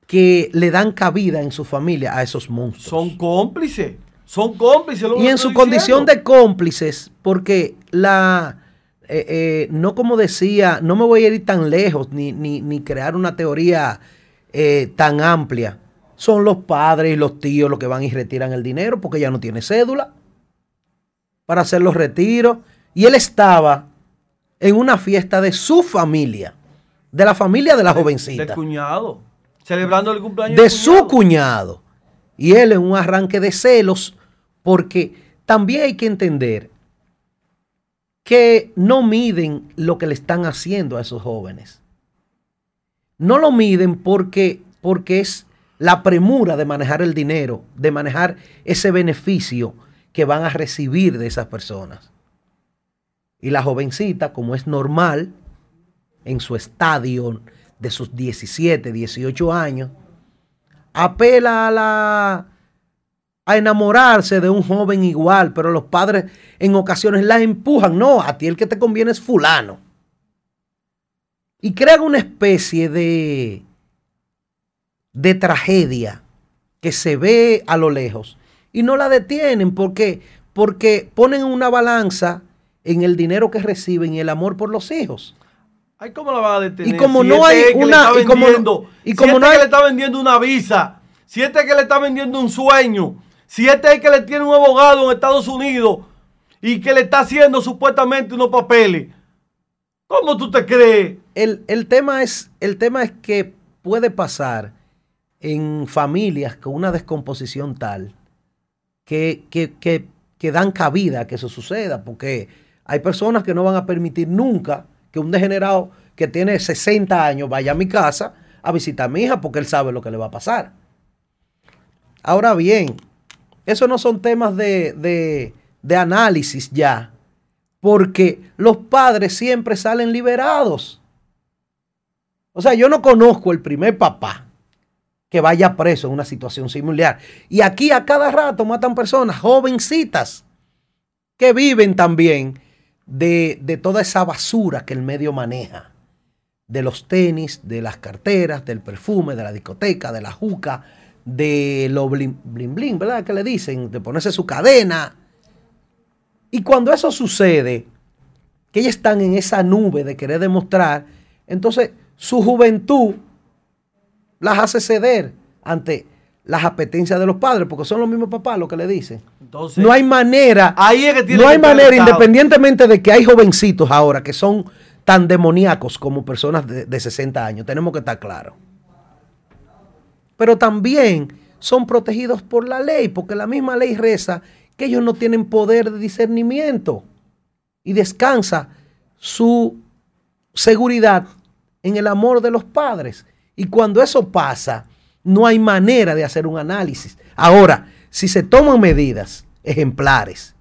que le dan cabida en su familia a esos monstruos. Son cómplices. Son cómplices. lo Y en su condición de cómplices, porque la, eh, eh, no como decía, no me voy a ir tan lejos ni, ni- ni crear una teoría eh, tan amplia. Son los padres y los tíos los que van y retiran el dinero porque ya no tiene cédula para hacer los retiros. Y él estaba en una fiesta de su familia, de la familia de la jovencita Del cuñado. Celebrando el cumpleaños de su cuñado. Y él en un arranque de celos, porque también hay que entender que no miden lo que le están haciendo a esos jóvenes. No lo miden porque, porque es la premura de manejar el dinero, de manejar ese beneficio que van a recibir de esas personas. Y la jovencita, como es normal, en su estadio de sus 17, 18 años, apela a la a enamorarse de un joven igual, pero los padres en ocasiones la empujan, no, a ti el que te conviene es fulano. Y crean una especie de de tragedia que se ve a lo lejos y no la detienen porque porque ponen una balanza en el dinero que reciben y el amor por los hijos. Ay, ¿cómo la van a detener? Y como Si no este hay una- y como no- si este no que le está vendiendo una visa, si este es que le está vendiendo un sueño, si este es que le tiene un abogado en Estados Unidos y que le está haciendo supuestamente unos papeles, ¿cómo tú te crees? El, el tema es, el tema es que puede pasar en familias con una descomposición tal que, que, que, que dan cabida a que eso suceda, porque hay personas que no van a permitir nunca que un degenerado que tiene 60 años vaya a mi casa a visitar a mi hija porque él sabe lo que le va a pasar. Ahora bien, esos no son temas de, de- de análisis ya, porque los padres siempre salen liberados. O sea, yo no conozco el primer papá que vaya preso en una situación similar. Y aquí a cada rato matan personas, jovencitas, que viven también de, de toda esa basura que el medio maneja. De los tenis, de las carteras, del perfume, de la discoteca, de la juca, de lo blin blin, blin, ¿verdad? Que le dicen, de ponerse su cadena. Y cuando eso sucede, que ellos están en esa nube de querer demostrar, entonces su juventud las hace ceder ante las apetencias de los padres, porque son los mismos papás los que le dicen. Entonces, No hay manera, ahí es que tiene no hay manera, independientemente de que hay jovencitos ahora que son tan demoníacos como personas de, de 60 años, tenemos que estar claros. Pero también son protegidos por la ley, porque la misma ley reza que ellos no tienen poder de discernimiento y descansa su seguridad en el amor de los padres. Y cuando eso pasa, no hay manera de hacer un análisis. Ahora, si se toman medidas ejemplares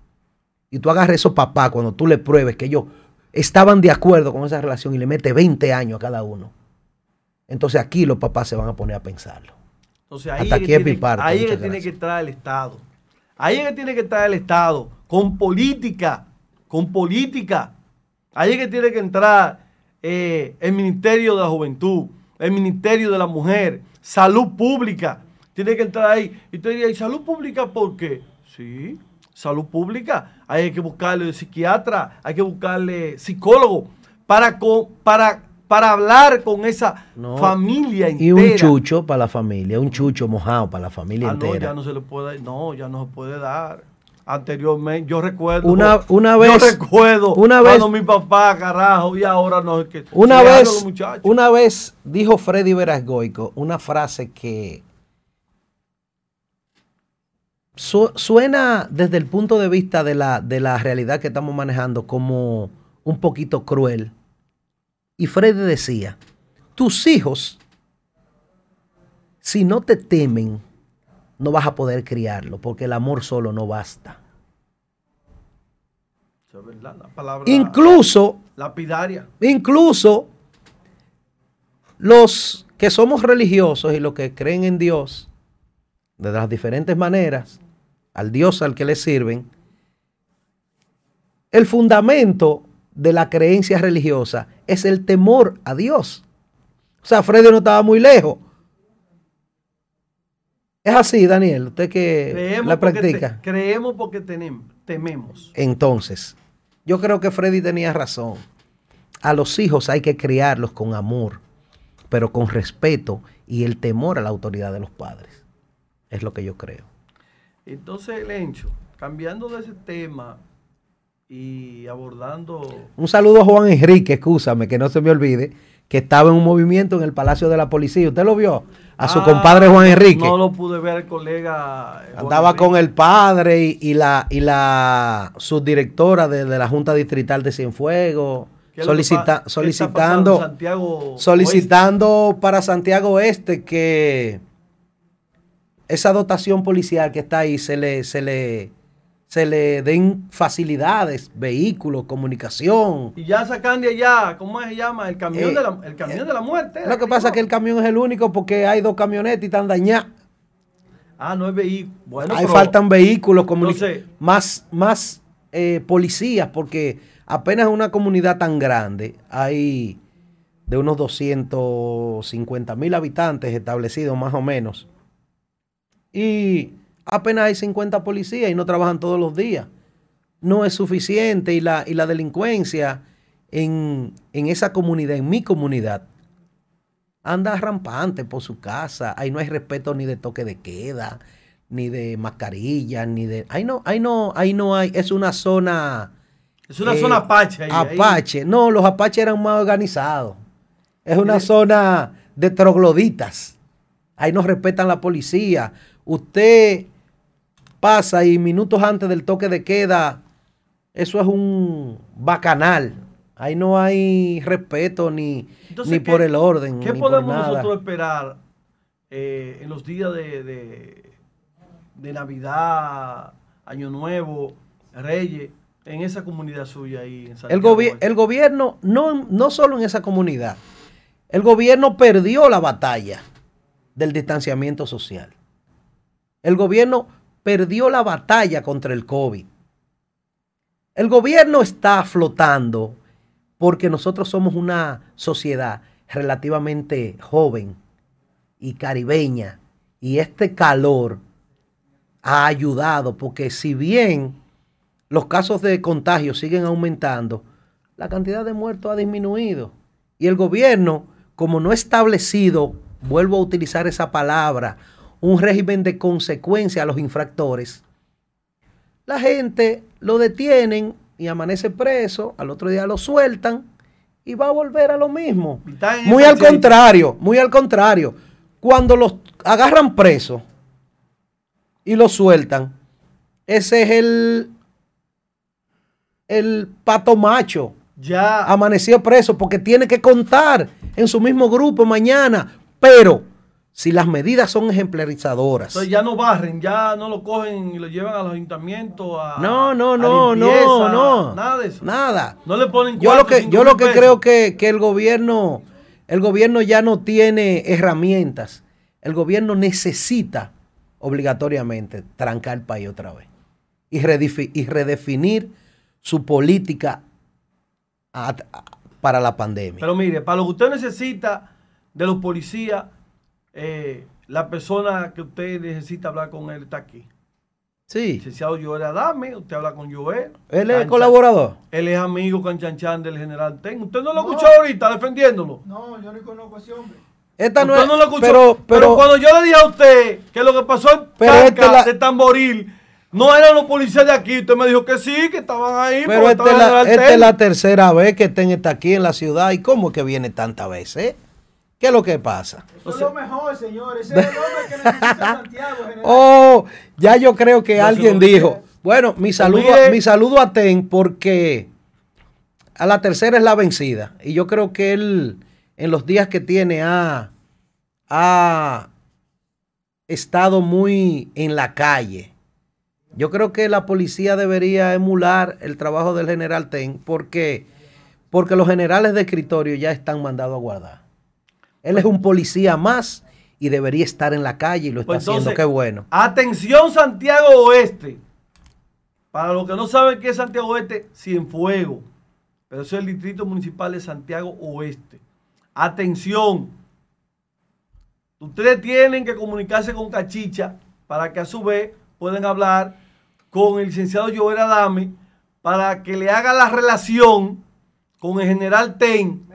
y tú agarres a esos papás cuando tú le pruebes que ellos estaban de acuerdo con esa relación y le metes 20 años a cada uno, entonces aquí los papás se van a poner a pensarlo. Entonces ahí Hasta aquí es mi parte, Ahí es que tiene que estar el Estado. Ahí es que tiene que estar el Estado. Con política. Con política. Ahí es que tiene que entrar eh, el Ministerio de la Juventud, el Ministerio de la Mujer, Salud Pública. Tiene que entrar ahí. Y usted diría, ¿y salud pública por qué? Sí, salud pública. Hay que buscarle psiquiatra, hay que buscarle psicólogo para, co- para, para hablar con esa No. familia entera. Y un chucho para la familia, un chucho mojado para la familia Ah, no, entera. ya no se le puede, no, ya no se puede dar. Anteriormente, yo recuerdo. Una- una Yo recuerdo. una cuando mi papá, carajo, y ahora no es que. Una vez, una vez dijo Freddy Verasgoico una frase que, su- suena desde el punto de vista de la, de la realidad que estamos manejando como un poquito cruel. Y Freddy decía, tus hijos, si no te temen, no vas a poder criarlo, porque el amor solo no basta. Eso es verdad, la palabra Incluso, lapidaria. incluso los que somos religiosos y los que creen en Dios de las diferentes maneras, al Dios al que le sirven, el fundamento de la creencia religiosa es el temor a Dios. O sea, Freddy no estaba muy lejos. Es así, Daniel, usted que Creemos la practica. te- creemos porque tenemos, tememos. Entonces, yo creo que Freddy tenía razón. A los hijos hay que criarlos con amor, pero con respeto y el temor a la autoridad de los padres. Es lo que yo creo. Entonces, Lencho, cambiando de ese tema y abordando Un saludo a Juan Enrique, escúchame, que no se me olvide, que estaba en un movimiento en el Palacio de la Policía. ¿Usted lo vio? A su Ah, compadre Juan Enrique. No lo pude ver el colega. eh, Juan Andaba Enrique. con el padre y, y la, y la subdirectora de, de la Junta Distrital de Cienfuegos, ¿Qué es lo que solicita- solicitando, pasando solicitando para Santiago Oeste que esa dotación policial que está ahí se le, se le, se le den facilidades, vehículos, comunicación. Y ya sacan de allá, ¿cómo se llama? El camión, Eh, de, la, el camión de la muerte. Lo que pasa es que el camión es el único porque hay dos camionetas y están dañadas. Ah, no es vehículo. Bueno, Ahí pero- faltan vehículos, más, más eh, policías, porque apenas en una comunidad tan grande hay de unos 250 mil habitantes establecidos más o menos. Y apenas hay 50 policías y no trabajan todos los días. No es suficiente y la, y la delincuencia en, en esa comunidad, en mi comunidad, anda rampante por su casa. Ahí no hay respeto ni de toque de queda, ni de mascarilla, ni de. Ahí no, ahí no, ahí no hay. Es una zona. Es una zona apache ahí, ahí. Apache. No, los apaches eran más organizados. Es una zona de trogloditas. Ahí no respetan la policía. Usted pasa y minutos antes del toque de queda, eso es un bacanal. Ahí no hay respeto ni, Entonces, ni ¿qué- por el orden. ¿Qué ni por podemos nada. nosotros esperar eh, en los días de, de, de Navidad, Año Nuevo, Reyes, en esa comunidad suya ahí en El, Santiago? gobi- el gobierno, no, no solo en esa comunidad, el gobierno perdió la batalla del distanciamiento social. El gobierno perdió la batalla contra el COVID. El gobierno está flotando porque nosotros somos una sociedad relativamente joven y caribeña y este calor ha ayudado porque si bien los casos de contagio siguen aumentando, la cantidad de muertos ha disminuido. Y el gobierno, como no ha establecido, vuelvo a utilizar esa palabra, un régimen de consecuencia a los infractores, la gente lo detienen y amanece preso, al otro día lo sueltan y va a volver a lo mismo. Muy al contrario, muy al contrario. Cuando los agarran presos y los sueltan, ese es el, el pato macho. Ya. Amaneció preso porque tiene que contar en su mismo grupo mañana. Pero si las medidas son ejemplarizadoras. Entonces ya no barren, ya no lo cogen y lo llevan a los ayuntamientos a No, no, no, limpieza, no, no. Nada de eso. Nada. No le ponen Yo lo que, yo lo que pesos. creo que, que el gobierno, el gobierno ya no tiene herramientas. El gobierno necesita obligatoriamente trancar el país otra vez y, redefi- y redefinir su política a- a- para la pandemia. Pero mire, para lo que usted necesita de los policías, eh, la persona que usted necesita hablar con él está aquí. Sí. Licenciado Joel Adame, usted habla con Joel. Él es colaborador. Él es amigo canchanchán del general Ten. ¿Usted no lo escuchó ahorita defendiéndolo? No, yo no conozco a ese hombre. Esta no es- no lo escuchó. pero- Pero, pero- cuando yo le dije a usted que lo que pasó en Tanca esta es la- de Tamboril no eran los policías de aquí, usted me dijo que sí, que estaban ahí. Pero esta es, esta la tercera vez que Ten está aquí en la ciudad. ¿Y cómo es que viene tantas veces? ¿Qué es lo que pasa? Eso es lo mejor, señores. Ese es el hombre que necesita Santiago, general. Oh, ya yo creo que No, alguien dijo. Bueno, mi saludo, mire- mi saludo a Ten porque a la tercera es la vencida. Y yo creo que él, en los días que tiene, ha, ha estado muy en la calle. Yo creo que la policía debería emular el trabajo del general Ten porque, porque los generales de escritorio ya están mandados a guardar. Él es un policía más y debería estar en la calle y lo está Pues haciendo. Qué bueno. Atención Santiago Oeste. Para los que no saben qué es Santiago Oeste, Cienfuegos. Pero eso es el Distrito Municipal de Santiago Oeste. Atención. Ustedes tienen que comunicarse con Cachicha para que a su vez puedan hablar con el licenciado Joel Adame para que le haga la relación con el general Ten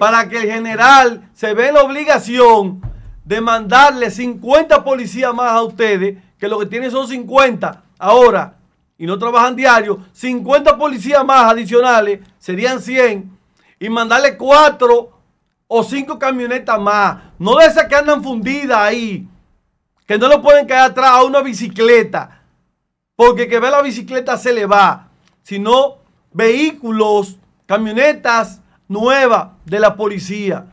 para que el general se ve en la obligación de mandarle 50 policías más a ustedes, que lo que tienen son 50 ahora y no trabajan diario, 50 policías más adicionales, serían 100, y mandarle 4 o 5 camionetas más, no de esas que andan fundidas ahí, que no lo pueden caer atrás a una bicicleta, porque que ve la bicicleta se le va, sino vehículos, camionetas nuevas de la policía.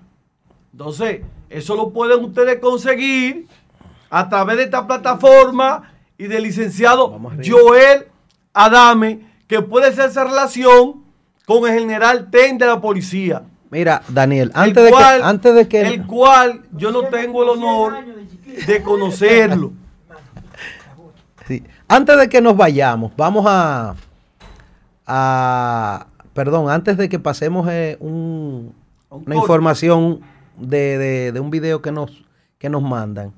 Entonces, eso lo pueden ustedes conseguir a través de esta plataforma y del licenciado Joel Adame, que puede hacer esa relación con el general Ten de la policía. Mira, Daniel, El antes, de, cual- que, antes de que... El cual yo no tengo el honor de conocerlo. Sí. Antes de que nos vayamos, vamos a, a- perdón, antes de que pasemos eh, un- una información de, de- de un video que nos, que nos mandan.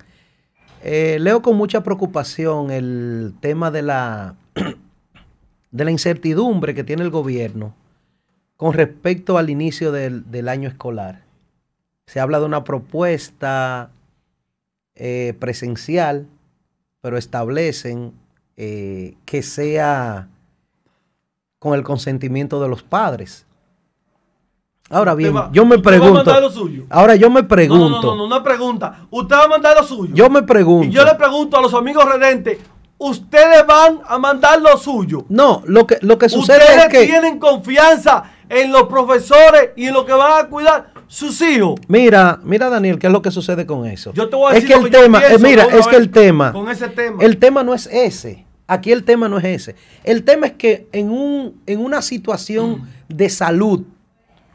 Eh, leo con mucha preocupación el tema de la, de la incertidumbre que tiene el gobierno con respecto al inicio del, del año escolar. Se habla de una propuesta eh, presencial, pero establecen eh, que sea con el consentimiento de los padres. Ahora bien, va- yo me usted va a pregunto. mandar lo suyo. Ahora yo me No, pregunto. no, no, no, una pregunta. Usted va a mandar lo suyo. Yo me pregunto. Y yo le pregunto a los amigos redentes, ¿ustedes van a mandar lo suyo? No, lo que, lo que sucede ¿Ustedes es que. tienen confianza en los profesores y en lo que van a cuidar sus hijos? Mira, mira Daniel, ¿qué es lo que sucede con eso? Yo te voy a es decir que lo el que yo tema, eh, mira, es que el tema, con ese tema. el tema no es ese. Aquí el tema no es ese. El tema es que en un, en una situación de salud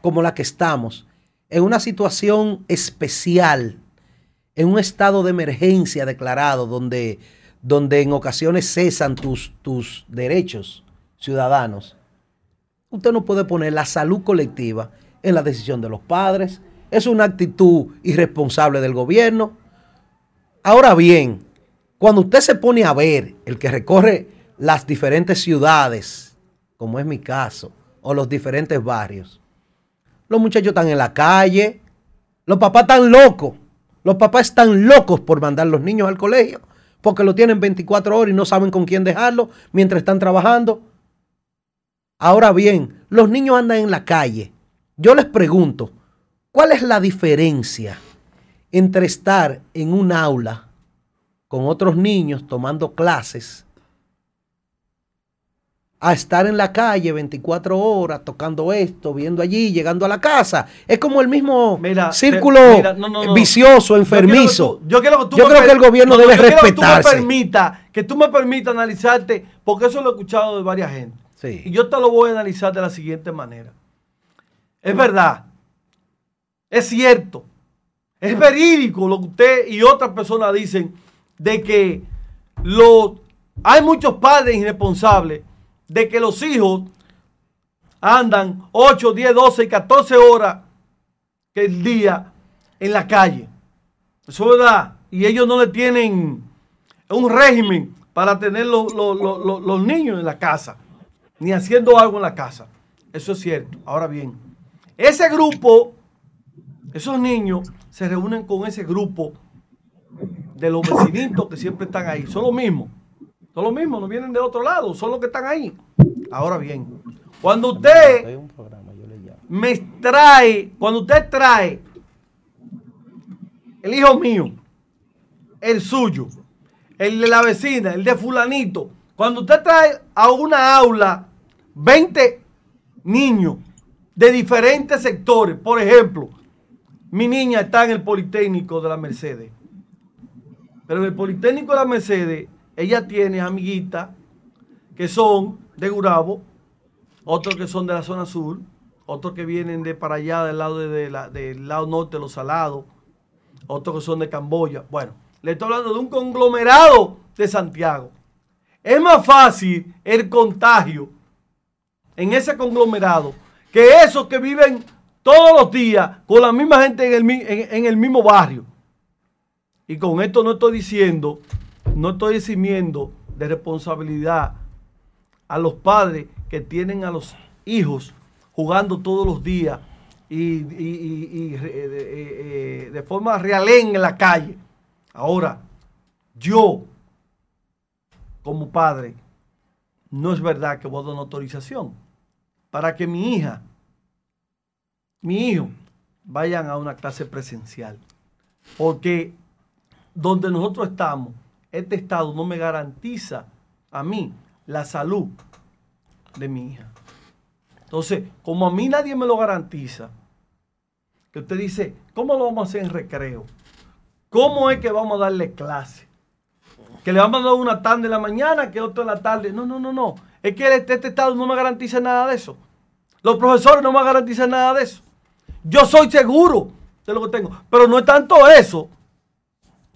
como la que estamos, en una situación especial, en un estado de emergencia declarado, donde, donde en ocasiones cesan tus, tus derechos ciudadanos, usted no puede poner la salud colectiva en la decisión de los padres. Es una actitud irresponsable del gobierno. Ahora bien, cuando usted se pone a ver, el que recorre las diferentes ciudades, como es mi caso, o los diferentes barrios, los muchachos están en la calle, los papás están locos, los papás están locos por mandar los niños al colegio, porque lo tienen 24 horas y no saben con quién dejarlo mientras están trabajando. Ahora bien, los niños andan en la calle. Yo les pregunto, ¿cuál es la diferencia entre estar en un aula con otros niños tomando clases a estar en la calle 24 horas tocando esto, viendo allí, llegando a la casa? Es como el mismo círculo Mira, mira, no, no, no. vicioso, Yo quiero que enfermizo. tú- Yo, quiero que, tú Yo me creo que el gobierno no, no, debe yo quiero Que respetarse. tú me permita, que tú me permitas analizarte, porque eso lo he escuchado de varias gente. Sí. Y yo te lo voy a analizar de la siguiente manera. Es verdad. Es cierto. Es verídico lo que usted y otras personas dicen de que los, hay muchos padres irresponsables de que los hijos andan 8, 10, 12 y 14 horas el día en la calle. Eso es verdad. Y ellos no le tienen un régimen para tener lo- lo- lo- lo- los niños en la casa, ni haciendo algo en la casa. Eso es cierto. Ahora bien, ese grupo, esos niños se reúnen con ese grupo de los vecinitos que siempre están ahí. Son los mismos. Son los mismos, no vienen de otro lado, son los que están ahí. Ahora bien, cuando usted me trae, cuando usted trae el hijo mío, el suyo, el de la vecina, el de fulanito, cuando usted trae a una aula 20 niños de diferentes sectores, por ejemplo, mi niña está en el Politécnico de la Mercedes, pero en el Politécnico de la Mercedes ella tiene amiguitas que son de Gurabo, otros que son de la zona sur, otros que vienen de para allá del lado, de, la- del lado norte los salados, otros que son de Camboya. Bueno, le estoy hablando de un conglomerado de Santiago. Es más fácil el contagio en ese conglomerado que esos que viven todos los días con la misma gente en el mismo barrio. Y con esto no estoy diciendo, no estoy eximiendo de responsabilidad a los padres que tienen a los hijos jugando todos los días y, eh, de, eh, eh, de forma realén en la calle. Ahora, yo, como padre, no es verdad que voy a dar una autorización para que mi hija, mi hijo, vayan a una clase presencial. Porque donde nosotros estamos, este Estado no me garantiza a mí la salud de mi hija. Entonces, como a mí nadie me lo garantiza, que usted dice, ¿cómo lo vamos a hacer en recreo? ¿Cómo es que vamos a darle clase? Que le vamos a dar una tarde en la mañana, que otra en la tarde. No, no, no, no. Es que este, este Estado no me garantiza nada de eso. Los profesores no me garantizan nada de eso. Yo soy seguro de lo que tengo. Pero no es tanto eso.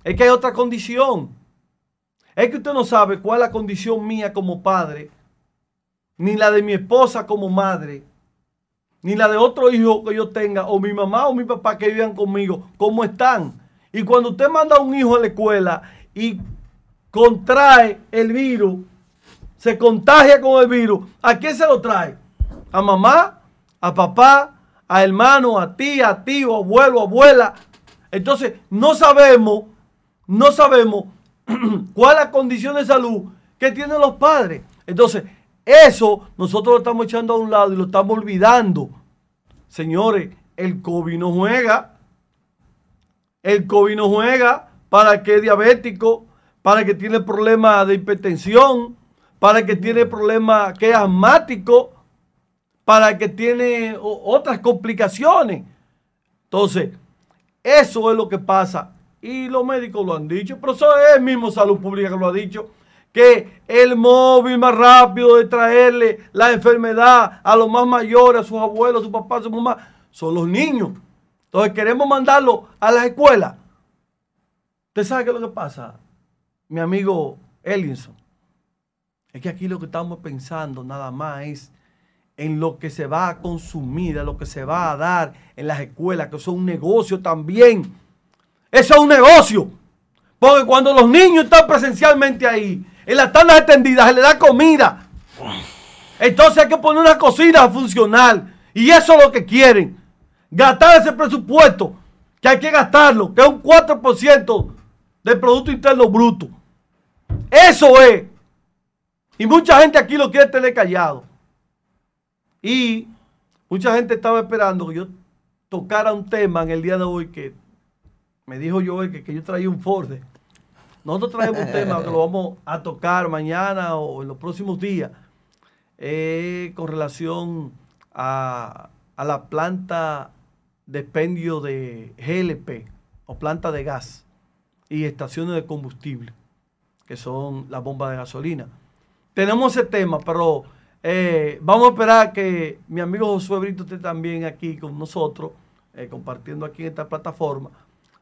Es que hay otra condición. Es que usted no sabe cuál es la condición mía como padre, ni la de mi esposa como madre, ni la de otro hijo que yo tenga, o mi mamá o mi papá que vivan conmigo, cómo están. Y cuando usted manda a un hijo a la escuela y contrae el virus, se contagia con el virus, ¿a quién se lo trae? ¿A mamá? ¿A papá? ¿A hermano? ¿A tía? ¿A tío? ¿Abuelo? ¿Abuela? Entonces, no sabemos, no sabemos cuál es la condición de salud que tienen los padres. Entonces, eso nosotros lo estamos echando a un lado y lo estamos olvidando. Señores, el COVID no juega. El COVID no juega para que es diabético, para el que tiene problemas de hipertensión, para el que tiene problemas que es asmático, para el que tiene otras complicaciones. Entonces, eso es lo que pasa. Y los médicos lo han dicho, pero eso es el mismo Salud Pública que lo ha dicho, que el móvil más rápido de traerle la enfermedad a los más mayores, a sus abuelos, a sus papás, a sus mamás, son los niños. Entonces queremos mandarlo a las escuelas. ¿Usted sabe qué es lo que pasa, mi amigo Ellinson? Es que aquí lo que estamos pensando nada más es en lo que se va a consumir, en lo que se va a dar en las escuelas, que es un negocio también. Eso es un negocio. Porque cuando los niños están presencialmente ahí, en las tandas extendidas, se les da comida. Entonces hay que poner una cocina a funcionar. Y eso es lo que quieren. Gastar ese presupuesto, que hay que gastarlo, que es un 4% del Producto Interno Bruto. Eso es. Y mucha gente aquí lo quiere tener callado. Y mucha gente estaba esperando que yo tocara un tema en el día de hoy que me dijo Joel que, que yo traía un Ford. Nosotros traemos un tema que lo vamos a tocar mañana o en los próximos días eh, con relación a, a la planta de expendio de GLP o planta de gas y estaciones de combustible, que son las bombas de gasolina. Tenemos ese tema, pero eh, vamos a esperar que mi amigo Josué Brito esté también aquí con nosotros, eh, compartiendo aquí en esta plataforma,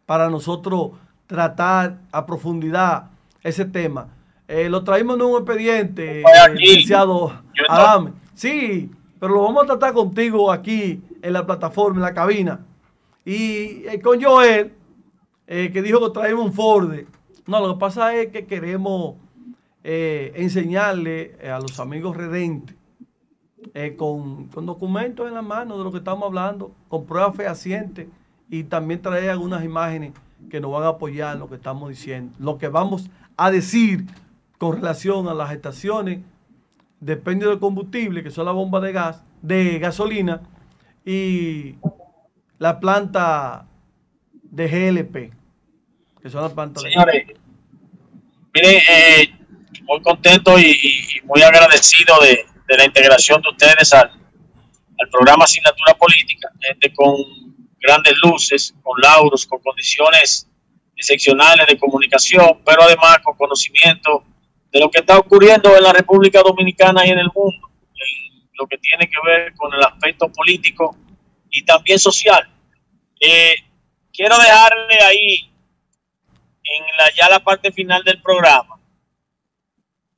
para nosotros tratar a profundidad ese tema. Eh, lo traímos en un expediente, eh, licenciado no- Adame. Sí, pero lo vamos a tratar contigo aquí en la plataforma, en la cabina. Y eh, con Joel, eh, que dijo que traímos un Ford. No, lo que pasa es que queremos eh, enseñarle eh, a los amigos redentes eh, con, con documentos en la mano de lo que estamos hablando, con pruebas fehacientes y también traer algunas imágenes que nos van a apoyar lo que estamos diciendo, lo que vamos a decir con relación a las estaciones de expendio de combustible, que son las bombas de gas, de gasolina, y la planta de GLP, que son las pantallas. Señores, miren, eh, muy contento y, muy agradecido de, de la integración de ustedes al, al programa Asignatura Política, gente con grandes luces, con lauros, con condiciones excepcionales de comunicación, pero además con conocimiento de lo que está ocurriendo en la República Dominicana y en el mundo, en lo que tiene que ver con el aspecto político y también social. Eh, quiero dejarle ahí en la, ya la parte final del programa.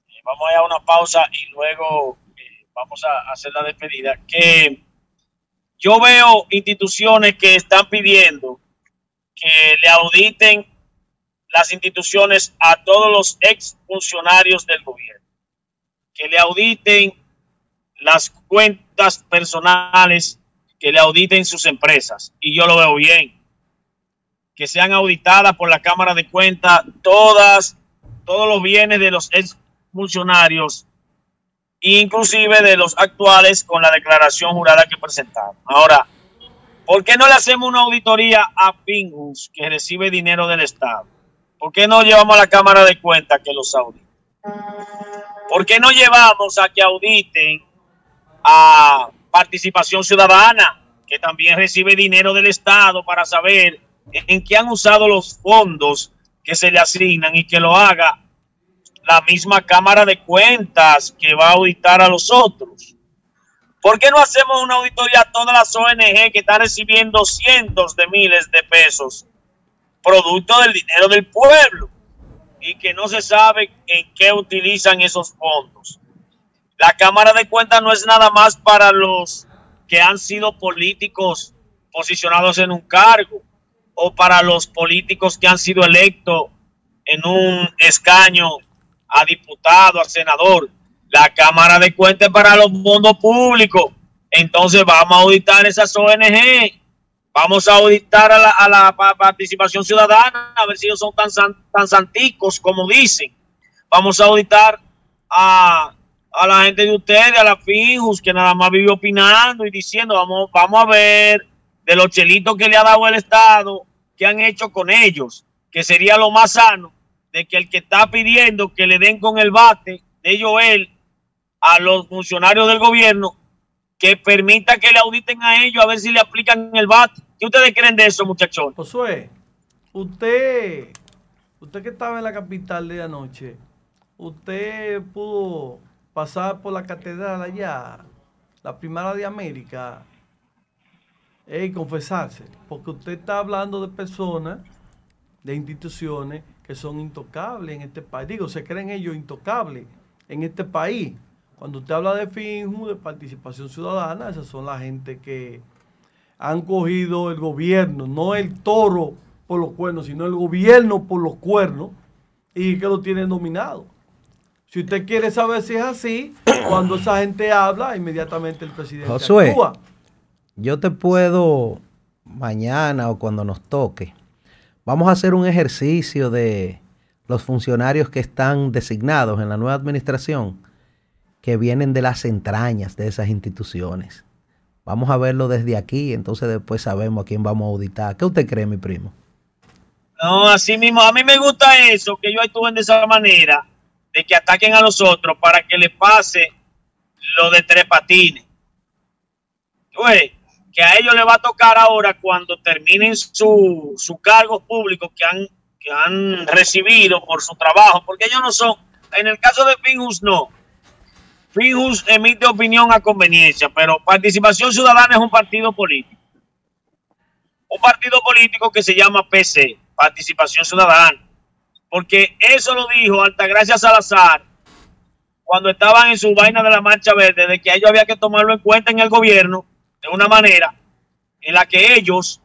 Eh, vamos a ir a una pausa y luego eh, vamos a hacer la despedida. Que yo veo instituciones que están pidiendo que le auditen las instituciones a todos los ex funcionarios del gobierno, que le auditen las cuentas personales, que le auditen sus empresas. Y yo lo veo bien que sean auditadas por la Cámara de Cuentas todas, todos los bienes de los ex funcionarios, inclusive de los actuales con la declaración jurada que presentaron. Ahora, ¿por qué no le hacemos una auditoría a Pingus que recibe dinero del Estado? ¿Por qué no llevamos a la Cámara de Cuentas que los audite? ¿Por qué no llevamos a que auditen a Participación Ciudadana, que también recibe dinero del Estado para saber en qué han usado los fondos que se le asignan y que lo haga la misma Cámara de Cuentas que va a auditar a los otros. ¿Por qué no hacemos una auditoría a todas las ONG que están recibiendo cientos de miles de pesos, producto del dinero del pueblo, y que no se sabe en qué utilizan esos fondos? La Cámara de Cuentas no es nada más para los que han sido políticos posicionados en un cargo o para los políticos que han sido electos en un escaño a diputado, a senador. La Cámara de Cuentas para los fondos públicos. Entonces vamos a auditar esas ONG. Vamos a auditar a la, a la pa- participación ciudadana, a ver si ellos son tan, tan santicos como dicen. Vamos a auditar a, a la gente de ustedes, a la Finjus, que nada más vive opinando y diciendo, vamos, vamos a ver de los chelitos que le ha dado el Estado, que han hecho con ellos, que sería lo más sano, de que el que está pidiendo que le den con el bate de Joel a los funcionarios del gobierno, que permita que le auditen a ellos a ver si le aplican el bate. ¿Qué ustedes creen de eso, muchachos? Josué, usted, usted que estaba en la capital de anoche, usted pudo pasar por la catedral allá, la primera de América, y confesarse, porque usted está hablando de personas, de instituciones que son intocables en este país. Digo, se creen ellos intocables en este país. Cuando usted habla de FINJU, de participación ciudadana, esas son la gente que han cogido el gobierno, no el toro por los cuernos, sino el gobierno por los cuernos y que lo tienen dominado. Si usted quiere saber si es así, cuando esa gente habla, inmediatamente el presidente Josué, actúa. yo te puedo mañana o cuando nos toque. Vamos a hacer un ejercicio de los funcionarios que están designados en la nueva administración, que vienen de las entrañas de esas instituciones. Vamos a verlo desde aquí, entonces después sabemos a quién vamos a auditar. ¿Qué usted cree, mi primo? No, así mismo, a mí me gusta eso, que ellos actúen de esa manera, de que ataquen a los otros para que les pase lo de tres patines. Que a ellos les va a tocar ahora cuando terminen su, su cargo público que han, que han recibido por su trabajo, porque ellos no son, en el caso de Finjus no. Finjus emite opinión a conveniencia, pero Participación Ciudadana es un partido político. Un partido político que se llama PC, Participación Ciudadana. Porque eso lo dijo Altagracia Salazar cuando estaban en su vaina de la Marcha Verde, de que a ellos había que tomarlo en cuenta en el gobierno de una manera en la que ellos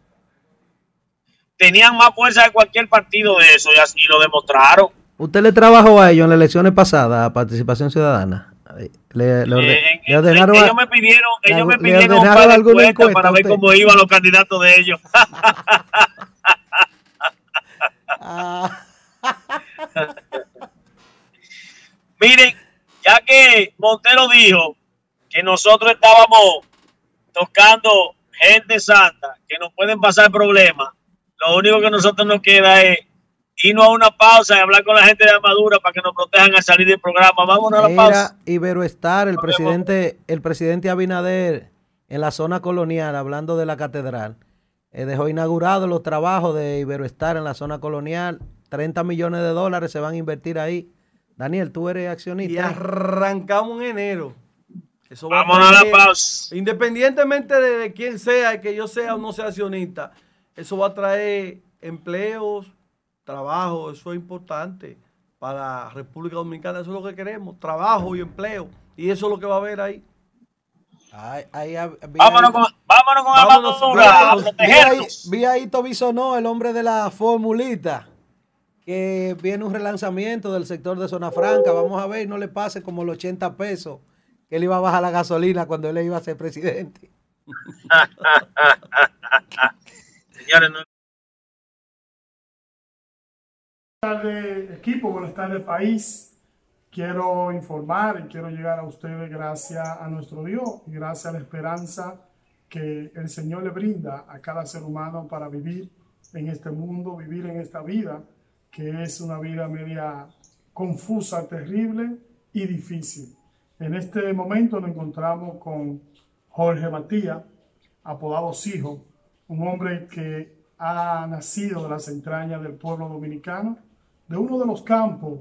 tenían más fuerza de cualquier partido de eso y así lo demostraron. ¿Usted le trabajó a ellos en las elecciones pasadas a Participación Ciudadana? Le, le orde- Eh, le ordenaron a- ellos me pidieron, ellos me pidieron encuesta para ver cómo iban los candidatos de ellos. Miren, ya que Montero dijo que nosotros estábamos tocando gente santa, que nos pueden pasar problemas, lo único que a nosotros nos queda es irnos a una pausa y hablar con la gente de Armadura para que nos protejan al salir del programa. Vámonos a la pausa. Iberoestar, el Nos vemos. presidente, el presidente Abinader en la zona colonial, hablando de la catedral, eh, dejó inaugurados los trabajos de Iberoestar en la zona colonial. 30 millones de dólares se van a invertir ahí. Daniel, tú eres accionista. Y arrancamos en enero. Eso va Vámonos a la pausa. Independientemente de, de quién sea, que yo sea o no sea accionista, eso va a traer empleos, trabajo, eso es importante para República Dominicana, eso es lo que queremos, trabajo y empleo. Y eso es lo que va a haber ahí. Hab- vi Vámonos con, vámonos con Vámonos, Armadura a vámonos. vi ahí, ahí Tobisonó, el hombre de la formulita, que viene un relanzamiento del sector de Zona Franca. Vamos a ver, no le pase como los 80 pesos que él iba a bajar la gasolina cuando él iba a ser presidente. Señores, no- Buenas tardes, equipo, buenas tardes, país. Quiero informar y quiero llegar a ustedes gracias a nuestro Dios y gracias a la esperanza que el Señor le brinda a cada ser humano para vivir en este mundo, vivir en esta vida, que es una vida media confusa, terrible y difícil. En este momento nos encontramos con Jorge Matías, apodado Sijo, un hombre que ha nacido de las entrañas del pueblo dominicano, de uno de los campos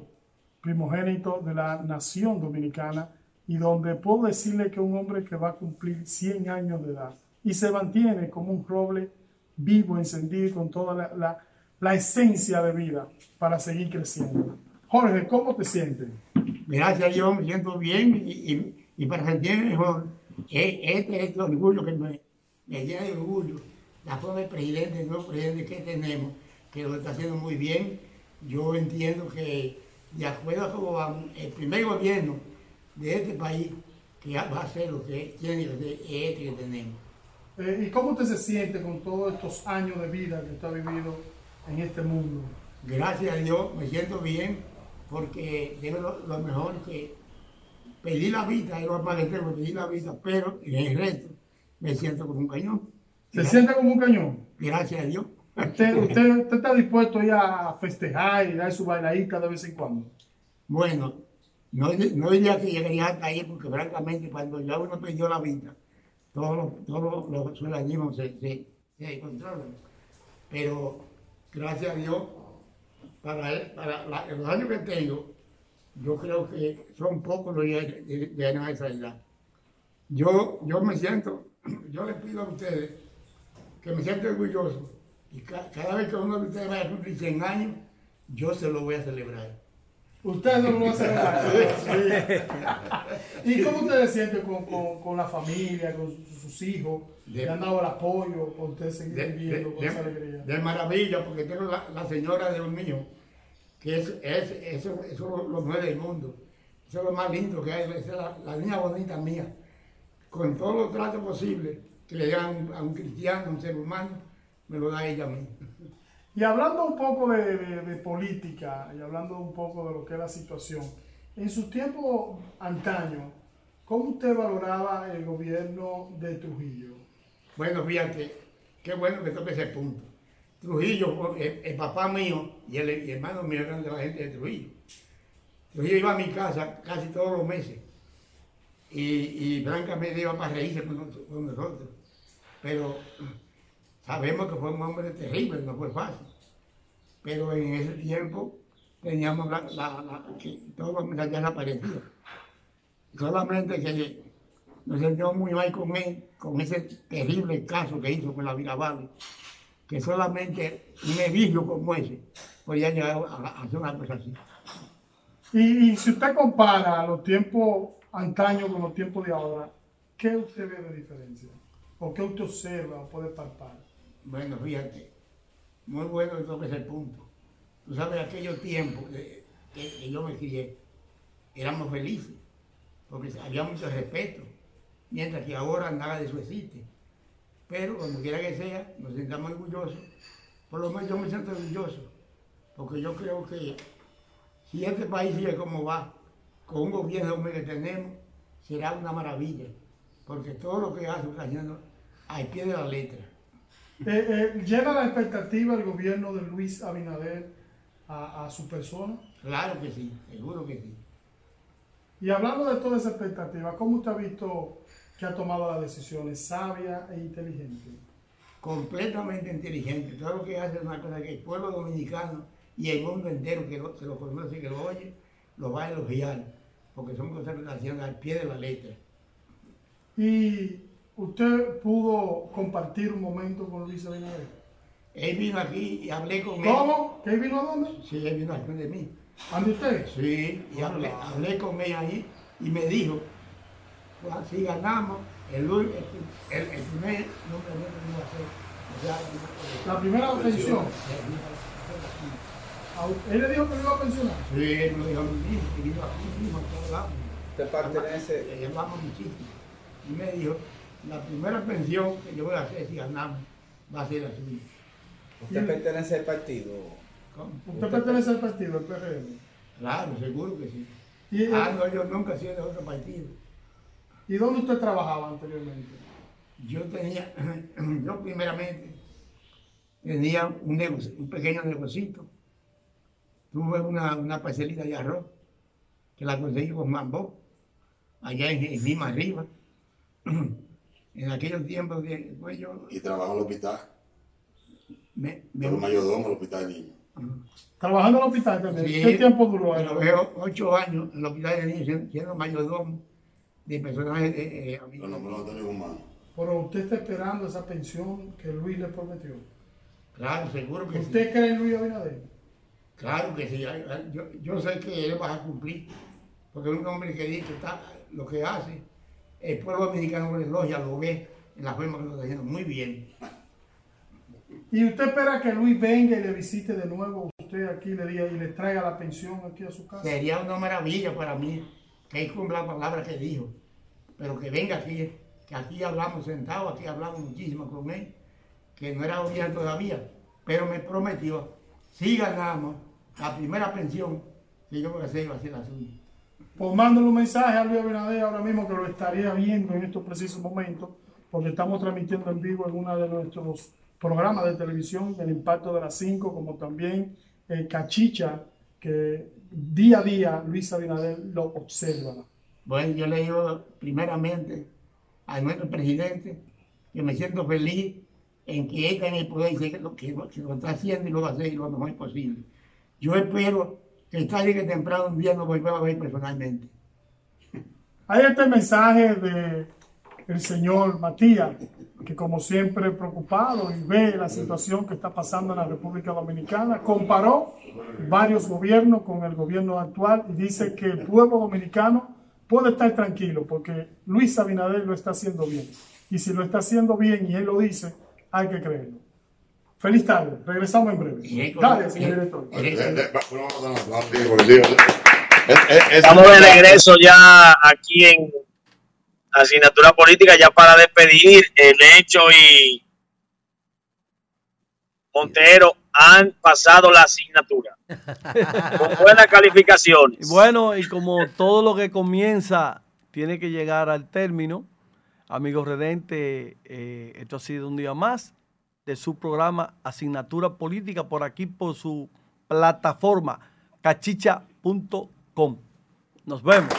primogénitos de la nación dominicana y donde puedo decirle que un hombre que va a cumplir 100 años de edad y se mantiene como un roble vivo, encendido con toda la- la esencia de vida para seguir creciendo. Jorge, ¿cómo te sientes? Gracias a Dios me siento bien y, y, y para sentirme mejor. E- Este es el orgullo que me, me llena de orgullo. La forma del presidente, el nuevo presidente que tenemos, que lo está haciendo muy bien. Yo entiendo que de acuerdo a cómo vamos, el primer gobierno de este país que va a ser lo que tiene que ser este que tenemos. Eh, ¿Y cómo te se siente con todos estos años de vida que tú has vivido en este mundo? Gracias a Dios me siento bien porque tengo lo, lo mejor que pedí la vida, era que pedí la vida, pero en el resto me siento como un cañón. ¿Se siente como un cañón? Gracias a Dios. ¿Usted, usted, usted está dispuesto ya a festejar y dar su bailadita de vez en cuando? Bueno, no, no diría que llegaría hasta ahí porque francamente cuando ya uno perdió la vida, todos los, todos los, se, se, se controlan. Pero gracias a Dios, para, para los años que tengo, yo creo que son pocos los de, de ganar esa edad. Yo, yo me siento, yo les pido a ustedes que me siento orgulloso y ca- cada vez que uno de ustedes vaya a cumplir 100 años, yo se lo voy a celebrar. Usted no lo. Sí. ¿Y cómo usted se siente con, con, con la familia, con sus, hijos? De- ¿Le han dado el apoyo para usted seguir de, viviendo con de- esa alegría? de maravilla, porque tengo la, la señora de los míos, que es, es- eso, eso lo, lo mueve el mundo. Eso es lo más lindo que hay, esa es la, la niña bonita mía. Con todos los tratos posibles que le dan a un cristiano, a un ser humano, me lo da ella a mí. Y hablando un poco de, política y hablando un poco de lo que es la situación, en sus tiempos antaños, ¿cómo usted valoraba el gobierno de Trujillo? Bueno, fíjate, qué bueno que toque ese punto. Trujillo, el, papá mío y el, hermano mío eran de la gente de Trujillo. Trujillo iba a mi casa casi todos los meses y, y francamente iba para reírse con, con nosotros. Pero sabemos que fue un hombre terrible, no fue fácil. Pero en ese tiempo teníamos la, la- la- que los mensajes aparecían. Solamente que nos sentimos muy mal con él, con ese terrible caso que hizo con la Virabal, que solamente un nevillo como ese podía llegar a, a hacer una cosa así. Y, y si usted compara los tiempos antaños con los tiempos de ahora, ¿qué usted ve de diferencia? ¿O qué usted observa o puede palpar? Bueno, fíjate, muy bueno que toques el punto. Tú sabes, aquellos tiempos que, yo me crié, éramos felices, porque había mucho respeto, mientras que ahora nada de eso existe. Pero como quiera que sea, nos sentamos orgullosos. Por lo menos yo me siento orgulloso, porque yo creo que si este país sigue como va, con un gobierno que tenemos, será una maravilla, porque todo lo que hace está haciendo al pie de la letra. Eh, eh, ¿Llena la expectativa el gobierno de Luis Abinader a, a su persona? Claro que sí, seguro que sí. Y hablando de toda esa expectativa, ¿cómo usted ha visto que ha tomado las decisiones sabia e inteligente? Completamente inteligente. Todo lo que hace es una cosa que el pueblo dominicano y el mundo entero que lo, que lo conoce, que lo oye, lo va a elogiar, porque son cosas que al pie de la letra. ¿Y usted pudo compartir un momento con Luis Abinader? Él vino aquí y hablé con él. ¿Cómo? ¿Que él vino a dónde? Sí, él vino aquí de mí. ¿Ande usted? Sí, y hablé, hablé con él ahí y me dijo, "Juan, si ganamos, el, el, el, el primer que iba a hacer. o sea, La primera pensión. ¿A- ¿Él le dijo que lo iba a pensionar? Sí, él me lo dijo a mí mismo, que vino aquí mismo, a todos lados. ¿Usted pertenece? Le llamamos muchísimo. Y me dijo, la primera pensión que yo voy a hacer si ganamos va a ser la suya. ¿Usted pertenece al partido? ¿Cómo? ¿Usted pertenece al partido, al PRM? Claro, seguro que sí. ¿Y, eh, ah, no, yo nunca he sido de otro partido. ¿Y dónde usted trabajaba anteriormente? Yo tenía, yo primeramente tenía un, negocio, un pequeño negocito. Tuve una, una parcelita de arroz que la conseguí con Mambó, allá en, en Lima arriba. En aquellos tiempos, de- pues yo Y trabajó en el hospital. me, me- Pero mayordomo en el hospital de niños. ¿Trabajando en el hospital también? Sí, ¿Qué tiempo duró ahí? Pero veo ocho años en el hospital de niños siendo, mayordomo de personajes de, eh, Lo nombró Antonio Guzmán. Pero usted está esperando esa pensión que Luis le prometió. Claro, seguro que sí. ¿Usted cree en Luis Abinader? Claro que sí, yo, yo sé que él va a cumplir, porque es un hombre que dice que está, lo que hace, el pueblo dominicano lo elogia, lo ve en la forma que lo está haciendo muy bien. ¿Y usted espera que Luis venga y le visite de nuevo a usted aquí le diga, y le traiga la pensión aquí a su casa? Sería una maravilla para mí que cumpla la palabra que dijo, pero que venga aquí, que aquí hablamos sentados, aquí hablamos muchísimo con él, que no era gobierno todavía, pero me prometió, si ganamos la primera pensión, que yo voy a hacer iba a ser la suya. Pues mándale un mensaje a Luis Abinader ahora mismo que lo estaría viendo en estos precisos momentos, porque estamos transmitiendo en vivo en uno de nuestros programas de televisión, El Impacto de las 5, como también eh, Cachicha, que día a día Luis Abinader lo observa. Bueno, yo le digo primeramente a nuestro presidente que me siento feliz en que él en el poder y que lo, que, que lo está haciendo y lo va a hacer lo mejor posible. Yo espero que tarde que temprano un día nos volvamos a ver personalmente. Hay este mensaje de el señor Matías, que como siempre preocupado y ve la situación que está pasando en la República Dominicana, comparó varios gobiernos con el gobierno actual y dice que el pueblo dominicano puede estar tranquilo porque Luis Abinader lo está haciendo bien. Y si lo está haciendo bien y él lo dice, hay que creerlo. Feliz tarde, regresamos en breve. Dale, señor director. Estamos de regreso ya aquí en asignatura política, ya para despedir el hecho y Montero han pasado la asignatura. Con buenas calificaciones. Bueno, y como todo lo que comienza tiene que llegar al término, amigos redentes, eh, esto ha sido un día más de su programa Asignatura Política por aquí por su plataforma cachicha.com. Nos vemos.